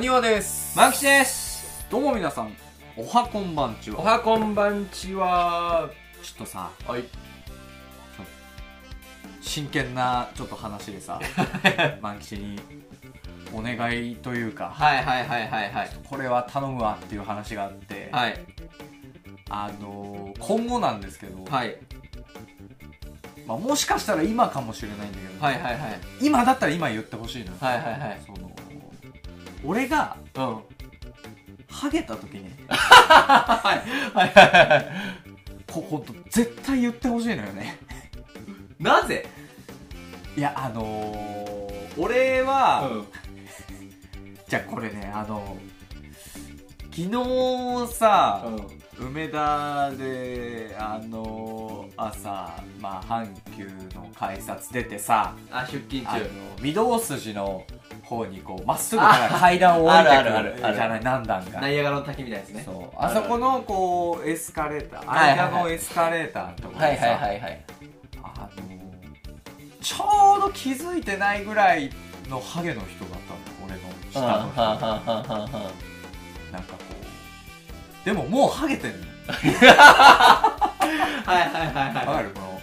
庭です。マンキシです。どうも皆さんおはこんばんちは。おはこんばんちは。ちょっとさはい。真剣なちょっと話でさ 万吉にお願いというかはいはいはいはいはい。これは頼むわっていう話があって、はい。あのー今後なんですけど、はい。まあ、もしかしたら今かもしれないんだけど、はいはいはい。今だったら今言ってほしいのよ、はいはいはい。その俺がうん。ハゲた時にはい。はいはいはいここ絶対言ってほしいのよね。なぜ？いやあのー俺は、ん。じゃあこれねあの昨日さ、梅田であの朝まあ阪急の改札出てさあ出勤中。御堂筋の方にこうまっすぐ階段を降りてくあるじゃない何段か。ナイアガラの滝みたいですね。そう。あそこのこうエスカレーター間のエスカレーターのところはいでさはいはいはい。あのちょうど気づいてないぐらいのハゲの人だったの俺の下の人なんかこうでももうハゲてんの はいはいはいわはい。かる？この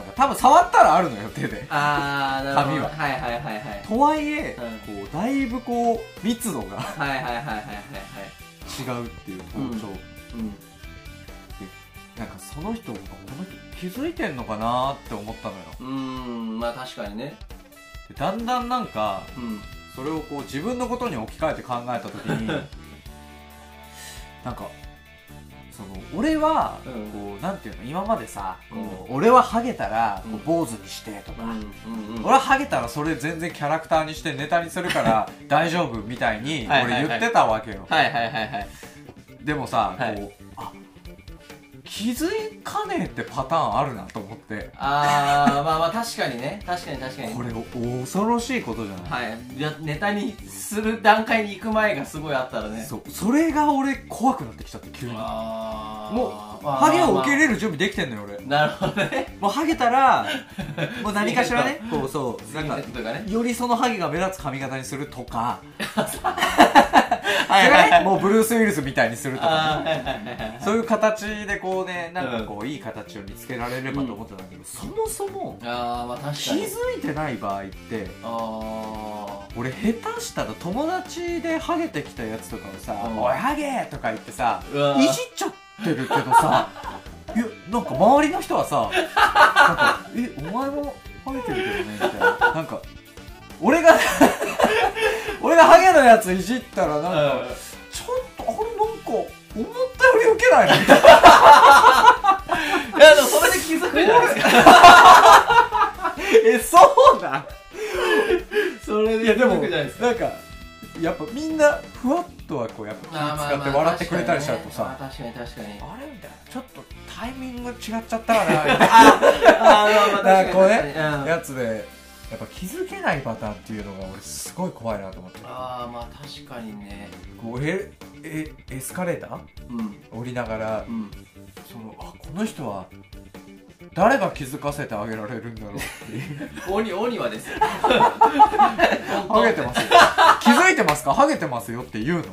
なんか多分触ったらあるのよ手で。あーなるほど。髪は。はいはいはいはいとはいえ、うこうだいぶこう密度がはいはいはいはいはい。はい違うっていう頭頂、うん。なんかその人この人気づいてんのかなって思ったのよ。うーん。まあ確かにね。でだんだんなんかうん。それをこう自分のことに置き換えて考えた時に なんかその俺はうん。こうなんていうの今までさこう俺はハゲたらこう坊主にしてとか、俺はハゲたらそれ全然キャラクターにしてネタにするから大丈夫みたいに俺言ってたわけよ、はいはいはいはい。でもさ、はい。こうあ気づかねえってパターンあるなと思って。あーまあまあ確かにね。確かに確かに。これお恐ろしいことじゃない、はい。ネタにする段階に行く前がすごいあったらね。そう。それが俺怖くなってきちゃって急に。もうまあハゲを受け入まれる準備できてんのよ俺。あなるほどね。もうハゲたらもう何かしらね？こうそう。なんかね。よりそのハゲが目立つ髪型にするとか はいはいはい。もうブルース・ウィルスみたいにするとかね。そういう形でこうねなんかこういい形を見つけられればと思ってたんだけど、そもそもあーまあ確か気にづいてない場合ってあ俺下手したら友達でハゲてきたやつとかをさ「うん。おいハゲ!」とか言ってさいじっちゃってるけどさ いやなんか周りの人はさなんか「えお前もハゲてるけどね」みたいな。なんか俺が 俺がハゲのやついじったらなんか、うん。ちょっとあれなんか思ったよりウケないな。みたいな。いやでもそれで気づくじゃないですか。え、そうだそれでいやでも、なんか、やっぱみんなふわっとはこう、やっぱ気使って笑ってくれたりしちゃうとさ、確かに確かにあれみたいな、ちょっとタイミング違っちゃったかな、みたいな。あーまあまあなんかこうね確かに。うん。やつで、やっぱ気づけないパターンっていうのが俺すごい怖いなと思って。ああまあ確かにねこう、え、え、エスカレーター？うん降りながら、うんその、あ、この人は、誰が気づかせてあげられるんだろうっていう。鬼鬼はですよハゲてますよ。気づいてますか？ハゲてますよって言うの。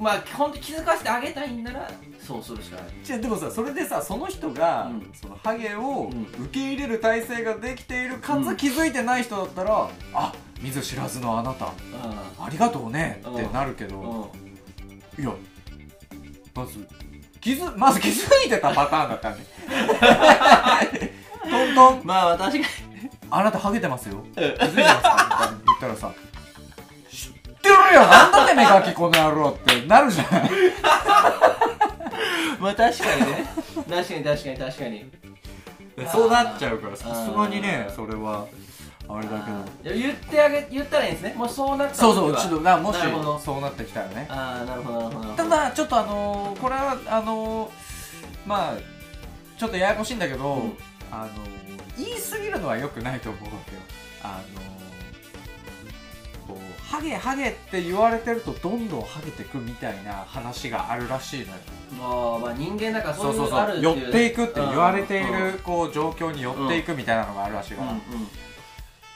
まあ本当気づかせてあげたいんなら。そうするしかない。じゃでもさそれでさその人が、うん。そのハゲをうん受け入れる体制ができているかうんつ気づいてない人だったら、あ見ず知らずのあなたありがとうねってなるけど、うん。いやまず気づまず気づいてたパターンだったね。トントン。まあ確かにあなたハゲてますよ。気づいてますか？みたいな言ったらさ知ってるよなんだって目がきこの野郎ってなるじゃない まあ確かにね。確かに確かに確かに。そうなっちゃうからさすがにねそれは。あれだけど。言ってあげ言ったらいいんですね。もうそうなったそうそうちょっとなもしそうなってきたらね。ああなるほどなるほど。たどだちょっとあのーこれはあのーまあちょっとややこしいんだけど、うん。あのー言い過ぎるのは良くないと思うわけよ。あのーこうハゲハゲって言われてるとどんどんハゲてくみたいな話があるらしいのよ。まあまあ人間だからそそういうのがあるっていう寄っていくって言われているこう状況に寄っていくみたいなのがあるらしいから、うん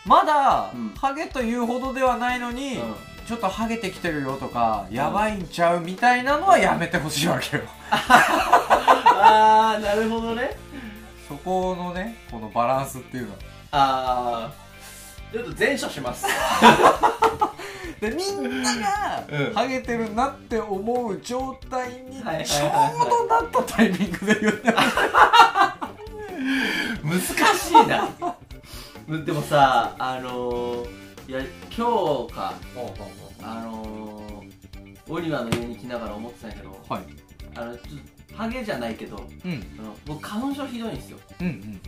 まだ、うん。ハゲというほどではないのに、うん。ちょっとハゲてきてるよとかやばいんちゃうみたいなのはやめてほしいわけよ。ああなるほどね。そこのねこのバランスっていうの。ああちょっと前処します。でみんながうん。ハゲてるなって思う状態にはいはいはいはい。ちょうどなったタイミングで言って 難しいな。でもさあのー、いや今日かあのー、オリバーの家に来ながら思ってたんやけどはい。あのちょっとハゲじゃないけどうん。あの僕花粉症ひどいんですよ。うんうん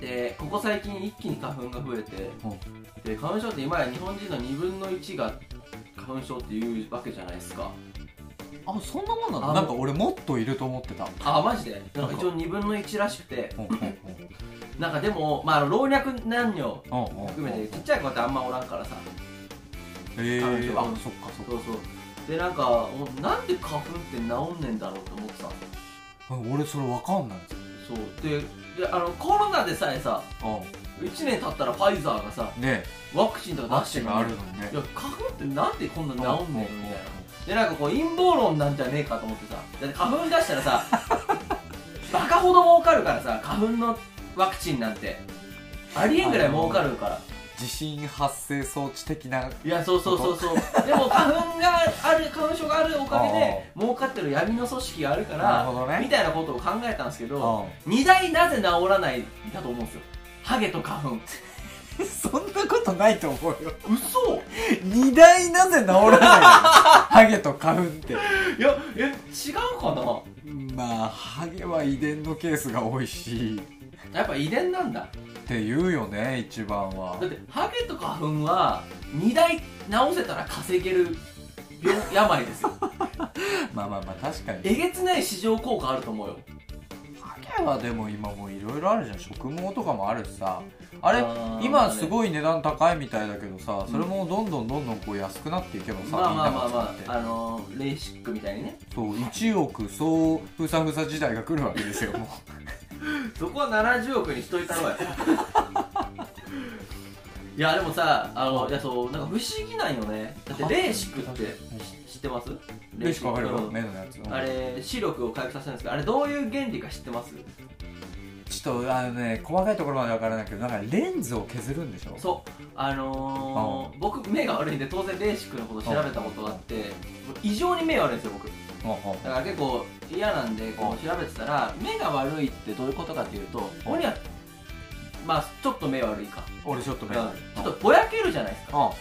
でここ最近一気に花粉が増えてで花粉症って今や日本人の2分の1が花粉症っていうわけじゃないですか。あそんなもんなの？あなんか俺もっといると思ってた。あマジで？なんか一応2分の1らしくて。なんかでも、まあ、老若男女含めてちっちゃい子ってあんまおらんからさ。え花粉症。ー、あそっかそっか。そうそう。でなんかなんで花粉って治んねんだろうと思ってたあ俺それわかんない。そう。でであのコロナでさえさう1年経ったらファイザーがさんね。ワクチンとか出してる。のにね。いや花粉ってなんでこんな治んねんのみたいな。うんでなんかこう陰謀論なんじゃねえかと思ってさだって花粉出したらさ バカほど儲かるからさ花粉のワクチンなんて。ありえんぐらい儲かるから地震発生装置的ないやそうそうそうそう。でも花粉がある花粉症があるおかげで儲かってる闇の組織があるかならるほどね。みたいなことを考えたんですけどう二大なぜ治らないだと思うんですよ。ハゲと花粉。ん そんなことないと思うよ。嘘！二大なぜ治らないの？ハゲと花粉って。いやえ違うかな？まあハゲは遺伝のケースが多いしやっぱ遺伝なんだ。って言うよね一番は。だってハゲと花粉は2台直せたら稼げる病病ですよまあまあまあ確かにえげつない市場効果あると思うよハゲはでも今もういろいろあるじゃん植毛とかもあるしさあれー今すごい値段高いみたいだけどさそれもどんどんどんどんこう安くなっていけばさ、まあまあまあみんなが使ってまああのーレーシックみたいにねそう1億総ふさふさ時代が来るわけですよも そこは70億にしといたろうやい。やでもさあのいやそうなんか不思議なんよね。だってレーシックって知ってます？うレシピわかるようん目のやつあれ視力を回復させるんですけどあれどういう原理か知ってます？ちょっとあのね細かいところまでわからないけどなんかレンズを削るんでしょ？そう。あのー、僕目が悪いんで当然レーシックのこと調べたことがあって異常に目悪いんですよ僕だから結構嫌なんでこう調べてたら目が悪いってどういうことかっていうとここにはまあちょっと目悪いか、う俺ちょっとうん。目ちょっとぼやけるじゃないですか。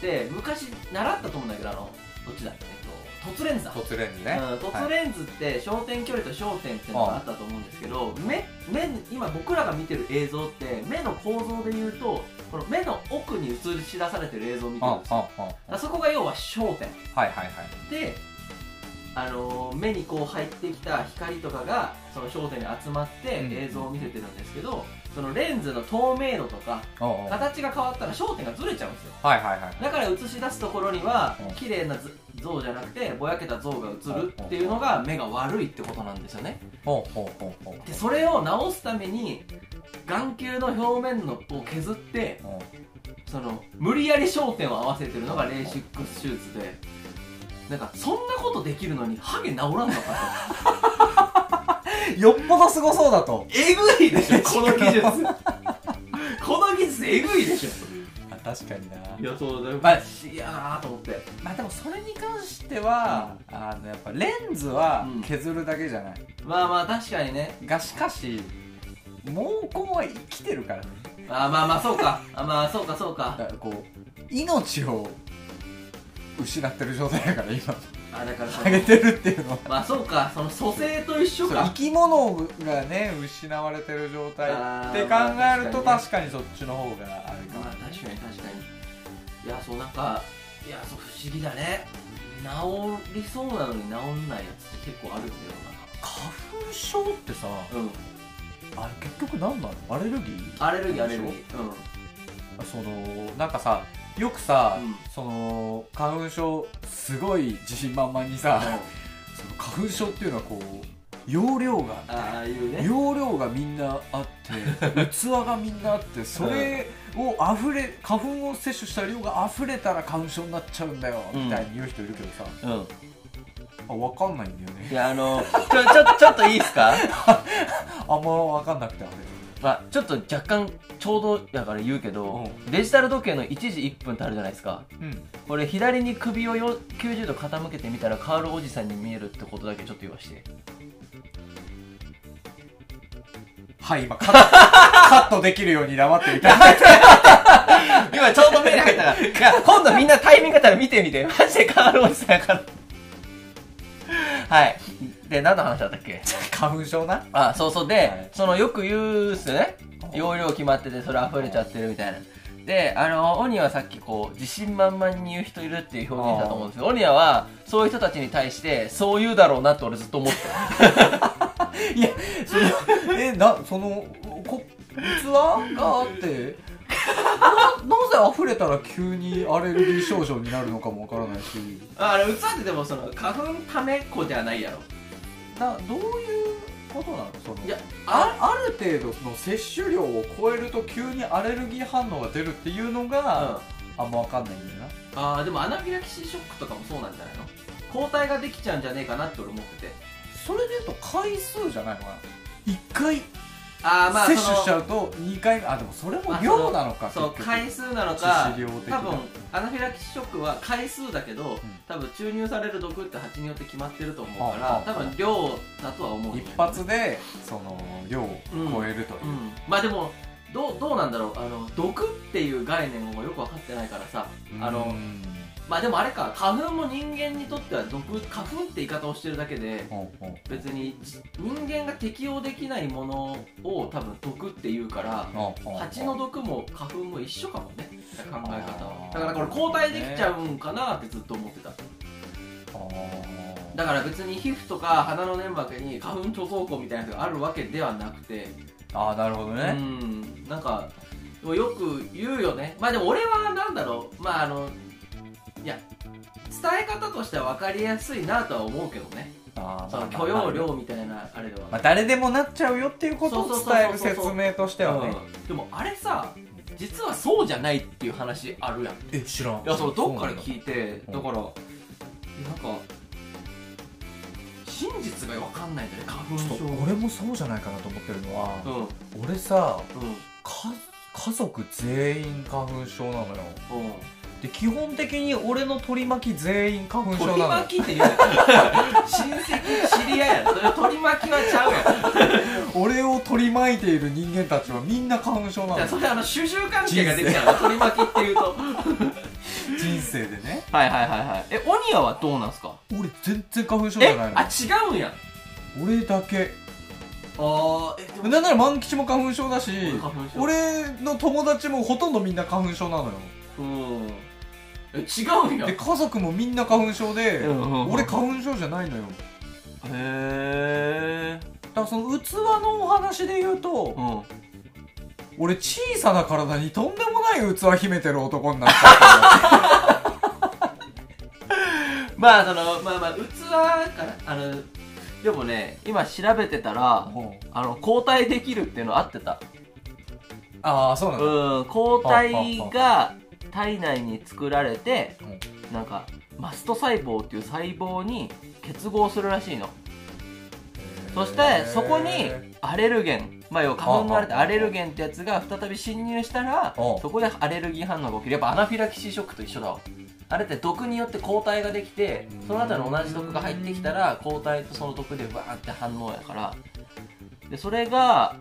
で昔習ったと思うんだけどあのどっちだ？っけえっと凸レンズだ。あ凸レンズね。うん、凸レンズって焦点距離と焦点っていうのがあったと思うんですけど目目今僕らが見てる映像って目の構造でいうとこの目の奥に映し出されてる映像を見てるんあですよ。そこが要は焦点。はいはいはい。で、あのー目にこう入ってきた光とかがその焦点に集まってうん。映像を見せてるんですけど、そのレンズの透明度とか形が変わったら焦点がずれちゃうんですよ。はいはいだから映し出すところにはうん。綺麗な図像じゃなくてぼやけた像が映るっていうのが目が悪いってことなんですよね。でそれを直すために眼球の表面のを削ってうん。その無理やり焦点を合わせてるのがレーシックス手術でなんかそんなことできるのにハゲ治らんのかよっぽどすごそうだと。とえぐいでしょこの技術。この技術えぐいでしょ。あ確かにな。いやそうだよ。まあ不思議やなと思って。まあでもそれに関しては、あのやっぱレンズはうん。削るだけじゃない、まあまあ確かにね。がしかし毛根は生きてるからね。あまあまあそうか。あまあそうかそうか。だからこう命を失ってる状態だから今。あだからそのハゲてるっていうの。はまあそうかその蘇生と一緒そうか生き物がね失われてる状態。って考えると確かにそっちの方があるかまあも確かに確かに。いやそうなんかいやそう不思議だね。治りそうなのに治んないやつって結構あるんだよ花粉症ってさなん。かあれ結局何なの？アレルギー？うんアレルギーアレルギー。うん。そのなんかさよくさ、うん。その花粉症すごい自信満々にさ、その花粉症っていうのはこう容量がああいうね。容量がみんなあって 器がみんなあってそれを溢れ花粉を摂取した量が溢れたら花粉症になっちゃうんだようん。みたいに言う人いるけどさ、うん。あ分かんないんだよね。いやあのちょちょちょっといいですか？あんま分かんなくてあれまあちょっと若干ちょうどだから言うけど、うデジタル時計の1時1分ってあるじゃないですか。うん。これ左に首をよ90度傾けてみたらカールおじさんに見えるってことだけちょっと言わして。はい今カット カットできるように黙ってみた。今ちょうど目に入ったから。いや今度みんなタイミングあったら見てみて。マジでカールおじさんやから。はいで何の話だったっけ？花粉症な？あそうそう。で、はい。そのよく言うっすよね。容量決まっててそれ溢れちゃってるみたいな。であのオニアはさっきこう自信満々に言う人いるっていう表現だと思うんですけどオニアはそういう人たちに対してそう言うだろうなって俺ずっと思って いやそのえなそのこ器があってななぜ溢れたら急にアレルギー症状になるのかもわからないし。あれ器ってでもその花粉ためっこじゃないやろなどういうことなの？そのいやあある程度の摂取量を超えると急にアレルギー反応が出るっていうのが、あんま分かんないんだよな。あーでもアナフィラキシーショックとかもそうなんじゃないの？抗体ができちゃうんじゃねえかなって俺思ってて。それでいうと回数じゃないのかな？1回ああまあ摂取しちうゃうと2回目あでもそれもあ量なのかそう回数なの致か多分アナフィラキシーショックは回数だけど、ん。多分注入される毒って蜂によって決まってると思うから多分量だとは思うんだよ。一ね発でその量を超えるという、うん。まあでもどうどうなんだろう。あの毒っていう概念をよく分かってないからさ。あのうんまあでもあれか花粉も人間にとっては毒花粉って言い方をしてるだけで別に人間が適応できないものを多分毒って言うから蜂の毒も花粉も一緒かもね考え方は。だからこれ抗体できちゃうんかなってずっと思ってた。だから別に皮膚とか鼻の粘膜に花粉貯蔵庫みたいなのがあるわけではなくて。あーなるほどうね、ん。なんかよく言うよね。まあでも俺はなんだろう。まああのえ方としては分かりやすいなとは思うけどね。あーそのまあ許容量みたいなあれでは、まあ、誰でもなっちゃうよっていうことを伝える説明としてはね。うん。でもあれさ実はそうじゃないっていう話あるやん。いえ知らん。やそのどっかでい聞いてうん。だからなんか真実が分かんないんだよね花粉症。俺もそうじゃないかなと思ってるのは、うん。うん。俺さか家族全員花粉症なのよ。うんで基本的に俺の取り巻き全員花粉症取りなのよ巻きって言う親戚知り合いやろそれ取り巻きはちゃうやん。俺を取り巻いている人間たちはみんな花粉症なのよ。じゃあそれあの主従関係ができちゃうの取り巻きっていうと。人生でね。はいはいはいはい。えオニアはどうなんすか？俺全然花粉症じえゃないの。あ違うんや。俺だけ。あえでなんなら万吉も花粉症だし俺花粉症。俺の友達もほとんどみんな花粉症なのよ。うんえ違うんや。で家族もみんな花粉症でうんうんうん。俺花粉症じゃないのよ。へえだからその器のお話で言うとうん。俺小さな体にとんでもない器秘めてる男になった まあそのまあまあ器からあのでもね今調べてたらあの交代できるっていうの合ってた。ああそうなんだ。うん抗体が体内に作られてなんかマスト細胞っていう細胞に結合するらしいの。そしてそこにアレルゲンまあ要は花粉のあれってアレルゲンってやつが再び侵入したらそこでアレルギー反応が起きる。やっぱアナフィラキシーショックと一緒だわ。あれって毒によって抗体ができてその後に同じ毒が入ってきたら抗体とその毒でバーンって反応やから。でそれが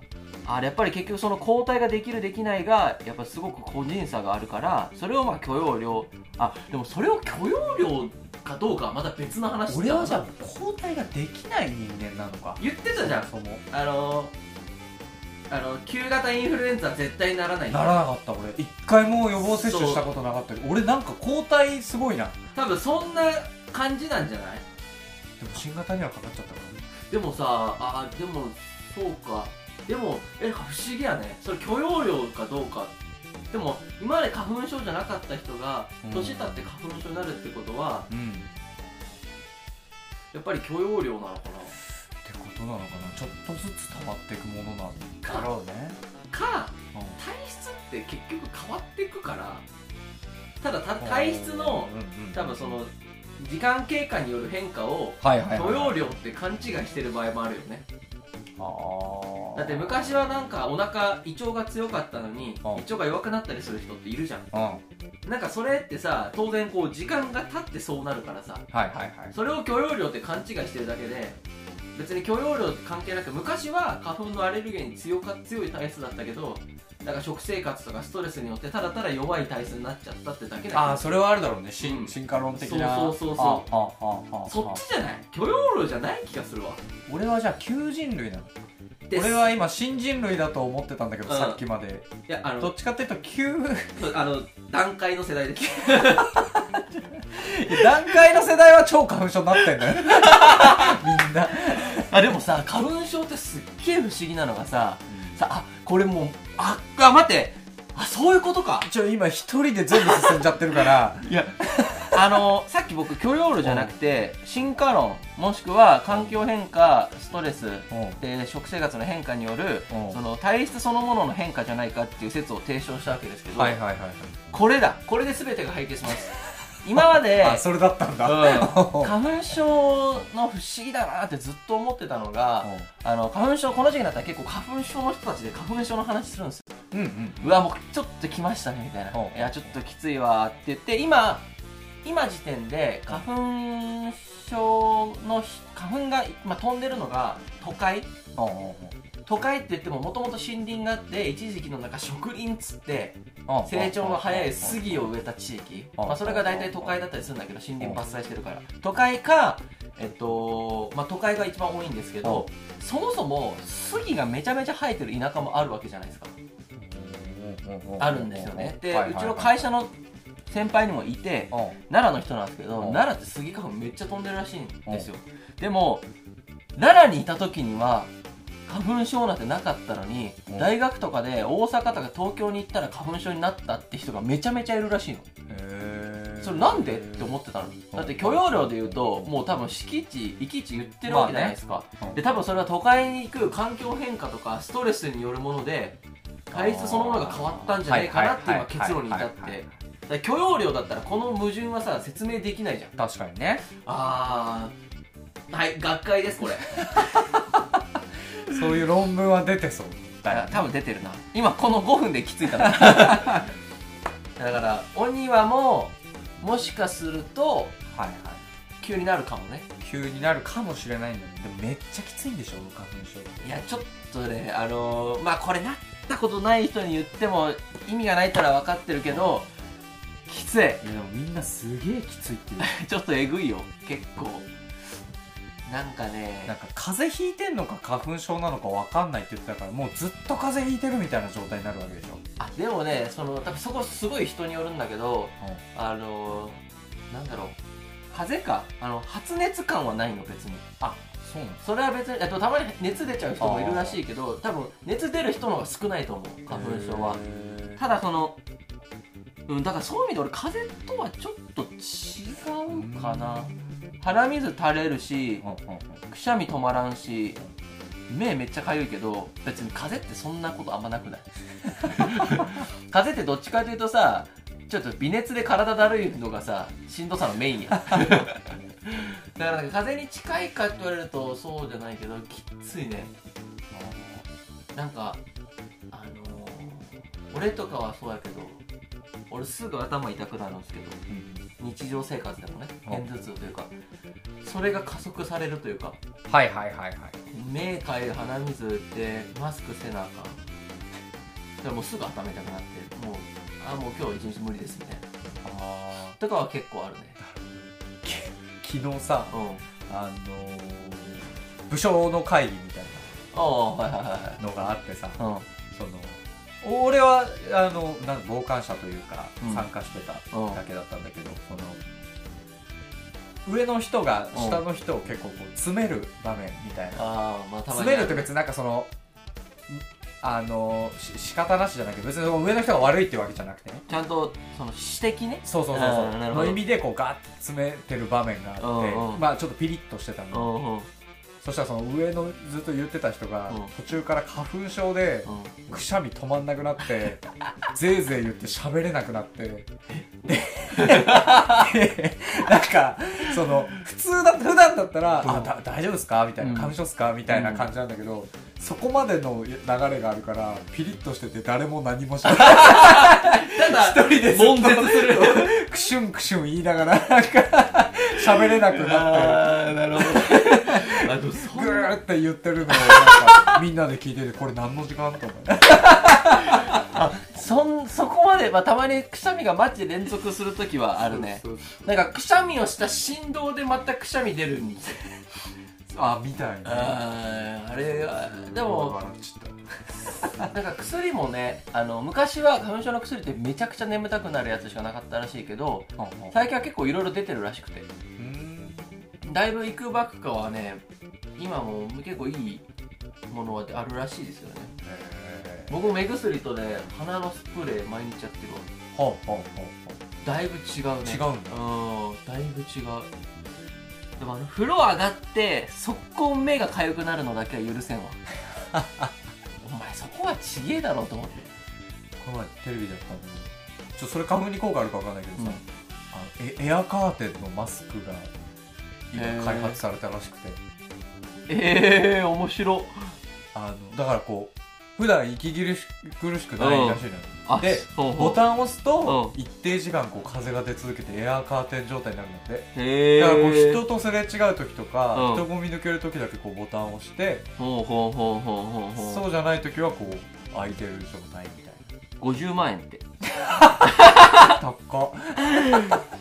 あれやっぱり結局その抗体ができるできないがやっぱすごく個人差があるからそれをまあ許容量あでもそれを許容量かどうかはまた別の話だ俺はじゃあ抗体ができない人間なのか。言ってたじゃん。そもあのあの旧型インフルエンザは絶対ならない。ならなかった俺。一回も予防接種したことなかったけど俺なんか抗体すごいな。多分そんな感じなんじゃない？でも新型にはかかっちゃったからね。でもさあでもそうかでもえ不思議やね。それ許容量かどうか。でも今まで花粉症じゃなかった人がうん。年経って花粉症になるってことは、うん。やっぱり許容量なのかってことなのかな。ちょっとずつ溜まっていくものなんだろうね。かうん。体質って結局変わっていくから。ただた体質のうんうん多分その時間経過による変化をはいはいはい許容量って勘違いしてる場合もあるよね。あーだって昔はなんかお腹胃腸が強かったのにうん。胃腸が弱くなったりする人っているじゃん。なんかそれってさ当然こう時間が経ってそうなるからさはいはいそれを許容量って勘違いしてるだけで別に許容量って関係なく昔は花粉のアレルゲンに強か強い体質だったけどだから食生活とかストレスによってただただ弱い体質になっちゃったってだけだああそれはあるだろうね。進,、うん。進化論的な。そうそうそうそう。あああそっちじゃない？許容量じゃない気がするわ。俺はじゃあ旧人類なの。俺は今新人類だと思ってたんだけど、うん。さっきまで。いやあのどっちかっていうと旧あの段階の世代です。段階の世代は超花粉症になってんのよ。みんな、あでもさ花粉症ってすっげえ不思議なのがささあこれもうああ待って。あそういうことか。ちょ今一人で全部進んじゃってるから。いやあのさっき僕許容量じゃなくて進化論もしくは環境変化ストレスで食生活の変化によるうん。その体質そのものの変化じゃないかっていう説を提唱したわけですけど、はいはいはい。これだ。これで全てが解決します今まであそれだったんだ、うん。花粉症の不思議だなってずっと思ってたのがあの花粉症この時期になったら結構花粉症の人たちで花粉症の話するんですよ。うんうんうわもうちょっと来ましたねみたいな。う。んいやちょっときついわって言って今今時点で花粉症のひ花粉が、まあ、飛んでるのが都会都会って言ってももともと森林があって一時期のなんか植林っつって成長の早い杉を植えた地域、うん。まあ、それが大体都会だったりするんだけど森林伐採してるから。都会かえっとまあ都会が一番多いんですけどそもそも杉がめちゃめちゃ生えてる田舎もあるわけじゃないですか。あるんですよね。でうちの会社の先輩にもいて奈良の人なんですけどうん。奈良って杉花粉めっちゃ飛んでるらしいんですよ。でも奈良にいた時には花粉症なんてなかったのにうん。大学とかで大阪とか東京に行ったら花粉症になったって人がめちゃめちゃいるらしいの。それなんでって思ってたの。だって許容量で言うともう多分敷地域地言ってるわけじゃないですか、まあねで多分それは都会に行く環境変化とかストレスによるもので体質そのものが変わったんじゃないかなって今結論に至って。許容量だったらこの矛盾はさ説明できないじゃん。確かにね。あー。はい学会ですこれ そういう論文は出てそうだ多分出てるな。今この5分できついたな だから鬼はももしかするとはいはい。急になるかもね。急になるかもしれないんだよね。でもめっちゃきついんでしょ花粉症。いやちょっとねあのーまあこれなったことない人に言っても意味がないったら分かってるけどきつい。いやでもみんなすげえきついっていう。ちょっとえぐいよ結構なんかねなんか風邪ひいてんのか花粉症なのか分かんないって言ってたからもうずっと風邪ひいてるみたいな状態になるわけでしょ、あでもねその多分そこすごい人によるんだけどあのーなんだろう。風邪か？あの発熱感はないの別に。あそうなんそれは別にあとたまに熱出ちゃう人もいるらしいけど多分熱出る人の方が少ないと思う花粉症は。ただそのうんだからそういう意味で俺風邪とはちょっと違うかな。鼻水垂れるしくしゃみ止まらんし目めっちゃかゆいけど別に風邪ってそんなことあんまなくない？風邪ってどっちかというとさちょっと微熱で体だるいのがさしんどさのメインや だから風邪に近いかって言われるとそうじゃないけどきついね。なんかあのー俺とかはそうやけど俺すぐ頭痛くなるんですけど日常生活でもねうん。片頭痛というかそれが加速されるというかはいはいはいはい。目かゆい鼻水ってマスクせなあかん。でもうすぐ頭痛くなってもうあもう今日一日無理ですみたいな。あとかは結構あるね。ー昨日さうん。あのー部署の会議みたいなのがあってさいはいその俺はあのなんか傍観者というかうん。参加してたうんだけだったんだけど、その上の人が下の人を結構こう詰める場面みたいな。ああまあたまに詰めるって別になんかそのんあのし仕方なしじゃなくて別に上の人が悪いってわけじゃなくてね。ちゃんとその指摘ねそうそうそうそう。なるほど。の意味でこうガーッて詰めてる場面があって、うんうん。まあちょっとピリッとしてたうの、んうんそしたらその上のずっと言ってた人が、うん。途中から花粉症でうん。くしゃみ止まんなくなって ぜいぜい言って喋れなくなって。ででなんかその普通だ普段だったら「うん。あだ大丈夫ですか?」みたいなうん「花粉症っすか?」みたいな感じなんだけど、そこまでの流れがあるからピリッとしてて誰も何もしない。ただ一人でずっする。クシュンクシュン言いながらなんか喋れなくなって。あーなるほどあでもそグーって言ってるのをなんかみんなで聞いててこれ何の時間と思ってそんそこまで、まあ、たまにくしゃみがマジで連続するときはあるね。なんかくしゃみをした振動でまたくしゃみ出るんですあみたいなあーあれがでもなんか薬もねあの昔は花粉症の薬ってめちゃくちゃ眠たくなるやつしかなかったらしいけどた最近は結構いろいろ出てるらしくて。うんだいぶいくばくかはね今も結構いいものはあるらしいですよね。僕も目薬とね鼻のスプレー毎日やってるわ。ほうほうほうほだいぶ違うね。違うんだ。うんだいぶ違う。でもあの風呂上がって速攻目が痒くなるのだけは許せんわ。お前そこはちげえだろうと思って。うこの前テレビだったんだけどちょそれ花粉に効果あるかわかんないけどさ、うん。あのエエアカーテンのマスクが今開発されたらしくて。ええー、面白。あのだからこう普段息苦し苦しくないらしいのよ、うほうボタンを押すとう一定時間こう風が出続けてエアカーテン状態になるんだって。だからこう人とすれ違う時とか、うん。人混み抜ける時だけこうボタンを押して、そうじゃない時はこう開いてる状態みたい50万円って。な高っ。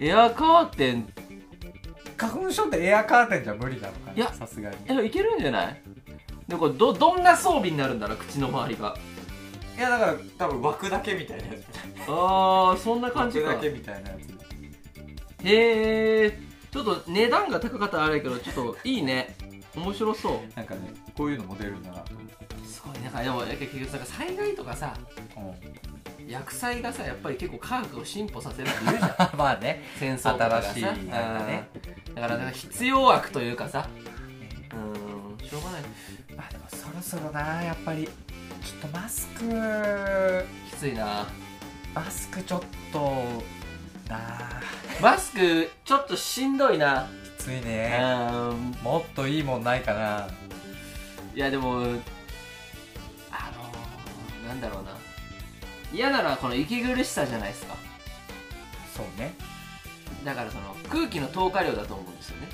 エアカーテン花粉症ってエアカーテンじゃ無理なのかいやなさすがに。えいけるんじゃない？でもこれどどんな装備になるんだろう？口の周りが。いやだから多分枠だけみたいなやつ。あーそんな感じか。枠だけみたいなやつ。へえちょっと値段が高かったらあれやけどちょっといいね。面白そう。なんかねこういうのも出るんだなと思って。すごいなんかでも結局なんか災害とかさ薬剤がさやっぱり結構科学を進歩させるって言うじゃん。まあね。戦争とかがさ。新しいなんかね。うんだから必要悪というかさ。うん。しょうがない。まあでもそろそろなやっぱり。ちょっとマスク。きついな。マスクちょっとな。あマスクちょっとしんどいな。きついうん。ねもっといいもんないかな。いやでもあのー、なんだろうな嫌なのはこの息苦しさじゃないですか。そうね。だからその空気の透過量だと思うんですよね。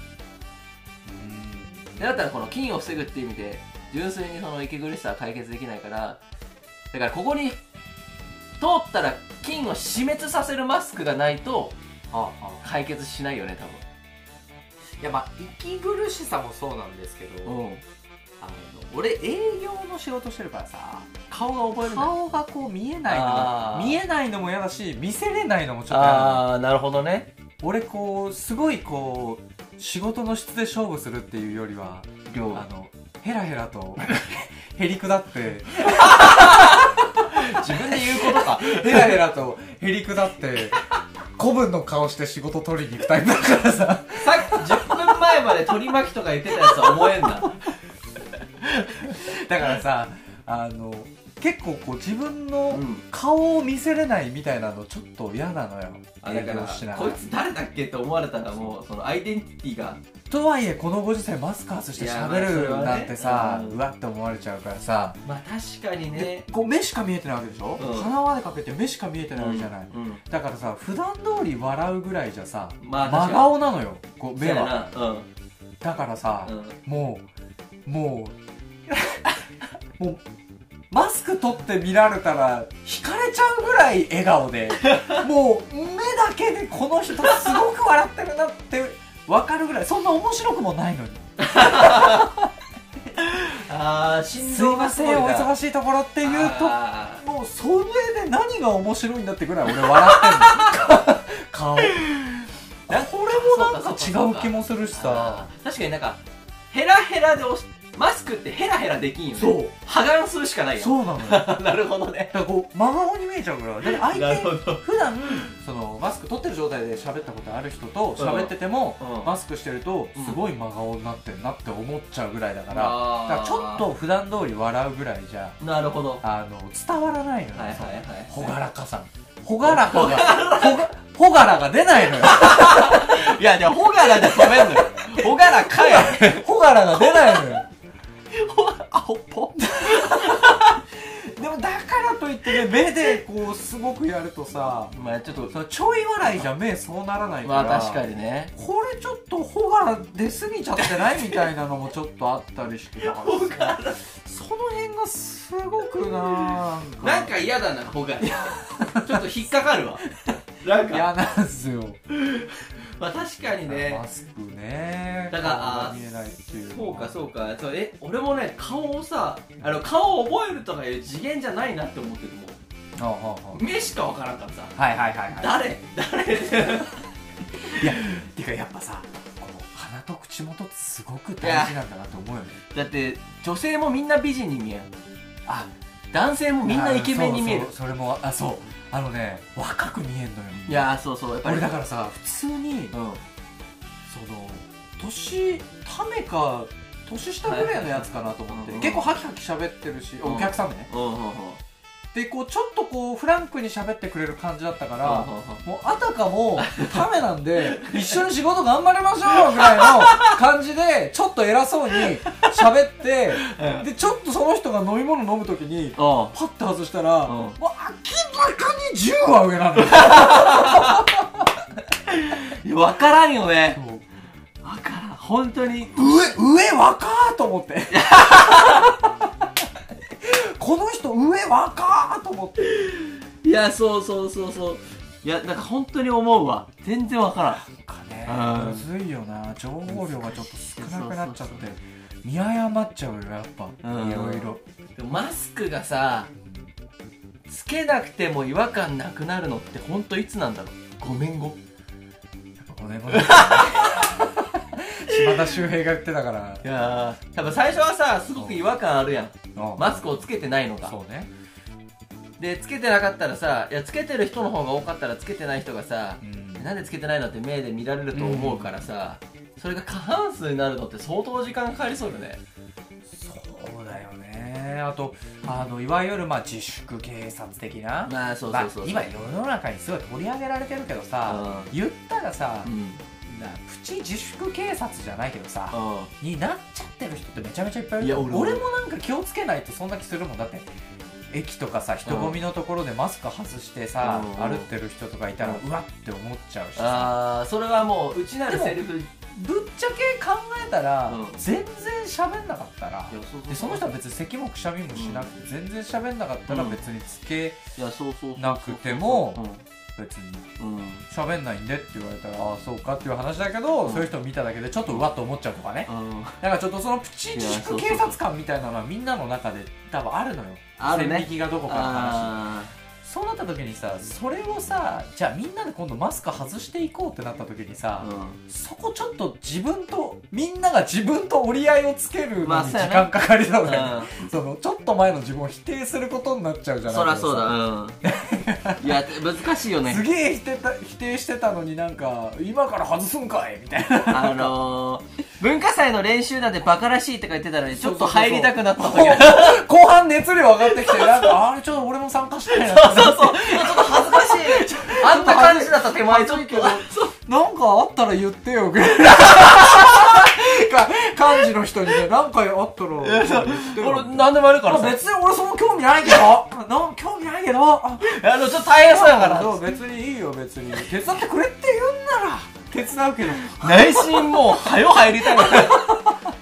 うん。でだったらこの菌を防ぐっていう意味で純粋にその息苦しさは解決できないからだからここに通ったら菌を死滅させるマスクがないとああ。解決しないよねいやまあ息苦しさもそうなんですけど、多分うん。あの俺営業の仕事してるからさ顔が覚える顔がこう見えないの見えないのも嫌だし見せれないのもちょっと嫌ああなるほどね。俺こうすごいこう仕事の質で勝負するっていうよりは量あのヘラヘラと へりくだって 自分で言うことか。ヘラヘラとへりくだって古文の顔して仕事取りに行くタイプだからさ。さっき10分前まで取り巻きとか言ってたやつは思えんなだからさあの結構こう自分のうん。顔を見せれないみたいなのちょっと嫌なのよ。あだからこいつ誰だっけって思われたらもうそのアイデンティティが。とはいえこのご時世マスク外して喋るなんてさ、ううんわって思われちゃうからさ。まあ確かにね。こう目しか見えてないわけでしょ、うん。鼻までかけて目しか見えてないわけじゃない、うん。だからさ普段通り笑うぐらいじゃさ真まあ確かに。顔なのよ。こう目は。だからさ、うん。もうもう もうマスク取って見られたら惹かれちゃうぐらい笑顔で もう目だけでこの人すごく笑ってるなって分かるぐらいそんな面白くもないのに。あすいませんお忙ししいところって言うとあもうそれで何が面白いんだってぐらい俺笑ってんの。顔。これもなんか違う気もするしさ。ー確かになんかヘラヘラで押スクってヘラヘラできんよね。そう。破顔するしかないよそうなのよ。だ かなるほどね。らこう真顔に見えちゃうからだから 相手普段そのマスク取ってる状態で喋ったことある人と喋ってても、うん。マスクしてるとうんすごい真顔になってんなって思っちゃうぐらいだから、あー。だからちょっと普段通り笑うぐらいじゃなるほど。あの伝わらないのよ、はいはいはい朗らかさ朗らかがほがほがらが出ないのよ。いやじゃあほがらで止めんのよ。ほがらかや。ほがらが出ないのよ あほっぽでもだからといってね目でこうすごくやるとさまあちょっとそのちょい笑いじゃ目そうならないからまあ確かにね。これちょっとほがら出過ぎちゃってないみたいなのもちょっとあったりしてだからその辺がすごくななんか嫌だなほが。らちょっと引っかかるわ。なんか。嫌なんすよまあ確かにね。マスクね。だから見えないっていうそうかそうか。そうえ俺もね顔をさあの顔を覚えるとかいう次元じゃないなって思ってるも。う目しかわからんからさ。あはいはいはいはい。誰？誰？いやてかやっぱさこの鼻と口元ってすごく大事なんだなと思うよね。だって女性もみんな美人に見える。あ男性もみんなイケメンに見える。それもあそうあのね若く見えんのよ。いやーそうそう。やっぱり。俺だからさ普通にうん。その年ためか年下ぐらいのやつかなと思って、はい結構ハキハキ喋ってるし、うん。お客さんね。うんうんうん。でこうちょっとこうフランクに喋ってくれる感じだったから、もうあたかもためなんで 一緒に仕事頑張りましょうぐらいの 感じでちょっと偉そうに喋ってでちょっとその人が飲み物飲む時にパッて外したら、ん。もう明に10は上なんだよいや分からんよね。分からん。本当に。上上若ーと思って。この人上若ーと思って。いやそうそうそうそう。いやなんか本当に思うわ。全然分からん。なんかねうん。むずいよな。情報量がちょっと少なくなっちゃって。見誤っちゃうよやっぱ。うん。いろいろ。マスクがさつけなくても違和感なくなるのって本当いつなんだろう？5年後5年後だ島田秀平が言ってたから。いやー多分最初はさすごく違和感あるやん。ママスクをつけてないのが。そうね。でつけてなかったらさいやつけてる人の方が多かったらつけてない人がさうん。なんでつけてないのって目で見られると思うからさ、それが過半数になるのって相当時間かかりそうよね。そうだよねあとあのいわゆるまあ自粛警察的な。まあそうまあそうそう。そう、今世の中にすごい取り上げられてるけどさう言ったらさんうん。なプチ自粛警察じゃないけどさうになっちゃってる人ってめちゃめちゃいっぱいいる俺俺もなんか気をつけないとそんな気するもんだって。駅とかさ人混みのところでマスク外してさ、うん。歩ってる人とかいたら、うわって思っちゃうしさ。ああそれはもううちなるセリフいぶっちゃけ考えたら、うん。全然喋んなかったらやそうでその人は別に咳もくしゃみもしなくて、全然喋んなかったらうん。別につけいやそうそうそうなくてもう別にん、うん喋んないんでって言われたらああそうかっていう話だけど、うん。そういう人を見ただけでちょっとうわっと思っちゃうとかね。うん。だからちょっとそのプチ自粛そうそうそう。警察官みたいなのはみんなの中で多分あるのよ。あるね。線引きがどこかの話。あそうなった時にさそれをさじゃあみんなで今度マスク外していこうってなった時にさ、ーうん。そこちょっと自分とみんなが自分と折り合いをつけるのに時間かかりそうだよね、うん。そのちょっと前の自分を否定することになっちゃうじゃないそらそうだ。けうん。いや難しいよね。すげえ否定た否定してたのになんか今から外すんかいみたいな。あのー、文化祭の練習なんてバカらしいとか言ってたのにちょっと入りたくなった時後 後半熱量上がってきてなんかあれちょっと俺も参加したいなそうそう。ちょっと恥ずかしい。あんな感じだった手前ちょっと。なんかあったら言ってよ。ぐらいか幹事の人にねなんかあったら。俺何でもやるから。別に俺その興味ないけど。なん興味ないけど。ああのちょっと大変そうやから。そう別にいいよ別に。手伝ってくれって言うんなら。手伝うけど。内心もうはよ入りたい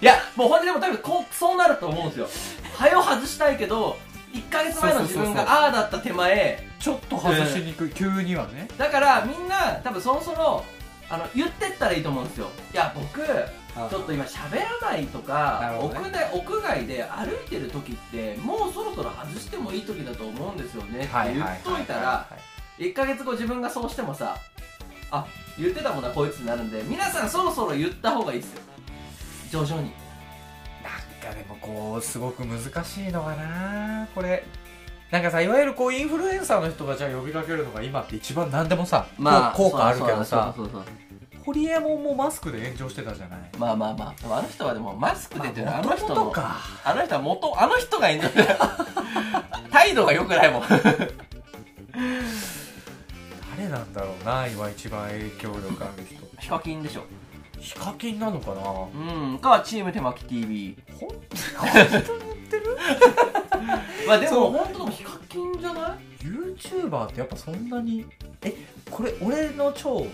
いやもうほんとでも多分こうそうなると思うんですよ。はよ外したいけど1ヶ月前の自分がああだった手前ちょっと外しにくい、急にはね。だからみんな多分そろそろあの言ってったらいいと思うんですよ。いや僕ちょっと今喋らないとなか、ね。屋内屋外で歩いてる時ってもうそろそろ外してもいい時だと思うんですよね。って言っといたら1ヶ月後自分がそうしてもさあ言ってたもんなこいつになるんで。皆さんそろそろ言った方がいいですよ。徐々になんかでもこうすごく難しいのかなこれ。なんかさいわゆるこうインフルエンサーの人がじゃあ呼びかけるのが今って一番何でもさ、まあ効果あるけどさホリエモンもマスクで炎上してたじゃない？まあまあまあでもあの人はでもマスクでっていうのはあまあの人か。あの人は元あの人が炎上してる。態度が良くないもん。誰なんだろうな今一番影響力ある人。ヒカキンでしょヒカキンなのかな？うんかチーム手巻き TV 本当に言ってる？まあでそうも本当でもヒカキンじゃない？YouTuber ってやっぱそんなに？えこれ俺の超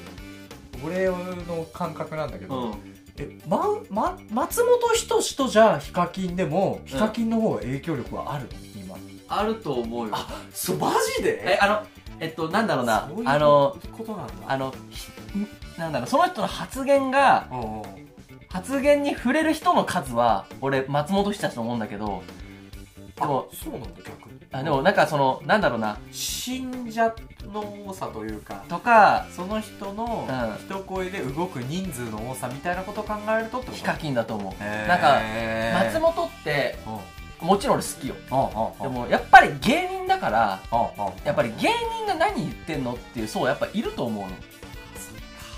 俺の感覚なんだけど、えまま松本人志とじゃあヒカキンでもヒカキンの方が影響力はあるの？今。あると思うよ。そうマジえあのえっとなんだろうな。あのことなんだ。あのひなんだろうその人の発言が発言に触れる人の数は俺松本人志だと思うんだけどでもあそうなんだ逆に。あでもなんかそのなんだろうな。信者の多さというかとかその人のうん。一声で動く人数の多さみたいなことを考えるとってこと？ヒカキンだと思う。なんか松本ってうん。もちろん俺好きよ。でもやっぱり芸人だからやっぱり芸人が何言ってんのっていう層やっぱいると思うの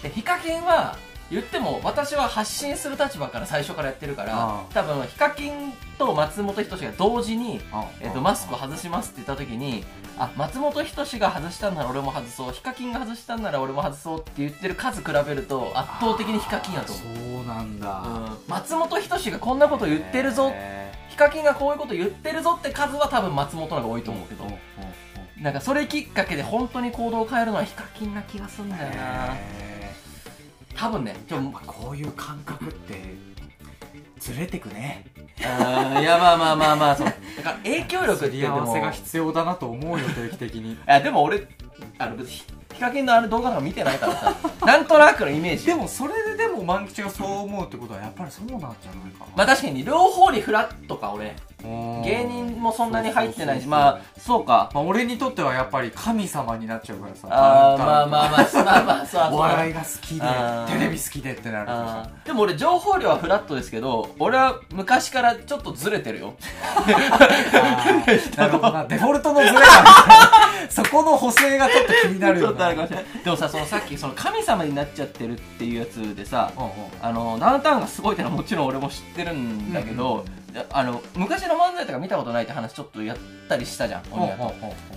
でヒカキンは言っても私は発信する立場から最初からやってるからあ多分ヒカキンと松本人志が同時に、えっとうんマスクを外しますって言った時にあ松本人志が外したんなら俺も外そうヒカキンが外したんなら俺も外そうって言ってる数比べると圧倒的にヒカキンやと思う。そうなんだ。うん。松本人志がこんなこと言ってるぞ。へヒカキンがこういうこと言ってるぞって数は多分松本の方が多いと思うけど。ーうんうんなんかそれきっかけで本当に行動を変えるのはヒカキンな気がするんだよな。へ多分ね。ちょーやっぱこういう感覚ってずれてくね。あーいやまあまあまあまあそう。だから影響力ってすり合でもわせが必要だなと思うよ定期的に。いやでも俺あの別にヒカキンのあれ動画とか見てないからさ。なんとなくのイメージ。でもそれででも万吉がそう思うってことはやっぱりそうなんじゃないかなまあ確かに両方にフラットか俺。芸人もそんなに入ってないしまあそうか。まあ俺にとってはやっぱり神様になっちゃうからさあーまあまあまあまあまあそうお笑いが好きでテレビ好きでってなるとあさ。ー。でも俺情報量はフラットですけど俺は昔からちょっとずれてるよ。なるほどな。デフォルトのズレがそこの補正がちょっと気になるちよょあるかもしれない。でもさそのさっきその神様になっちゃってるっていうやつでさあのダウンタウンがすごいってのはもちろん俺も知ってるんだけど、であの昔の漫才とか見たことないって話ちょっとやったりしたじゃん、うんうん鬼奴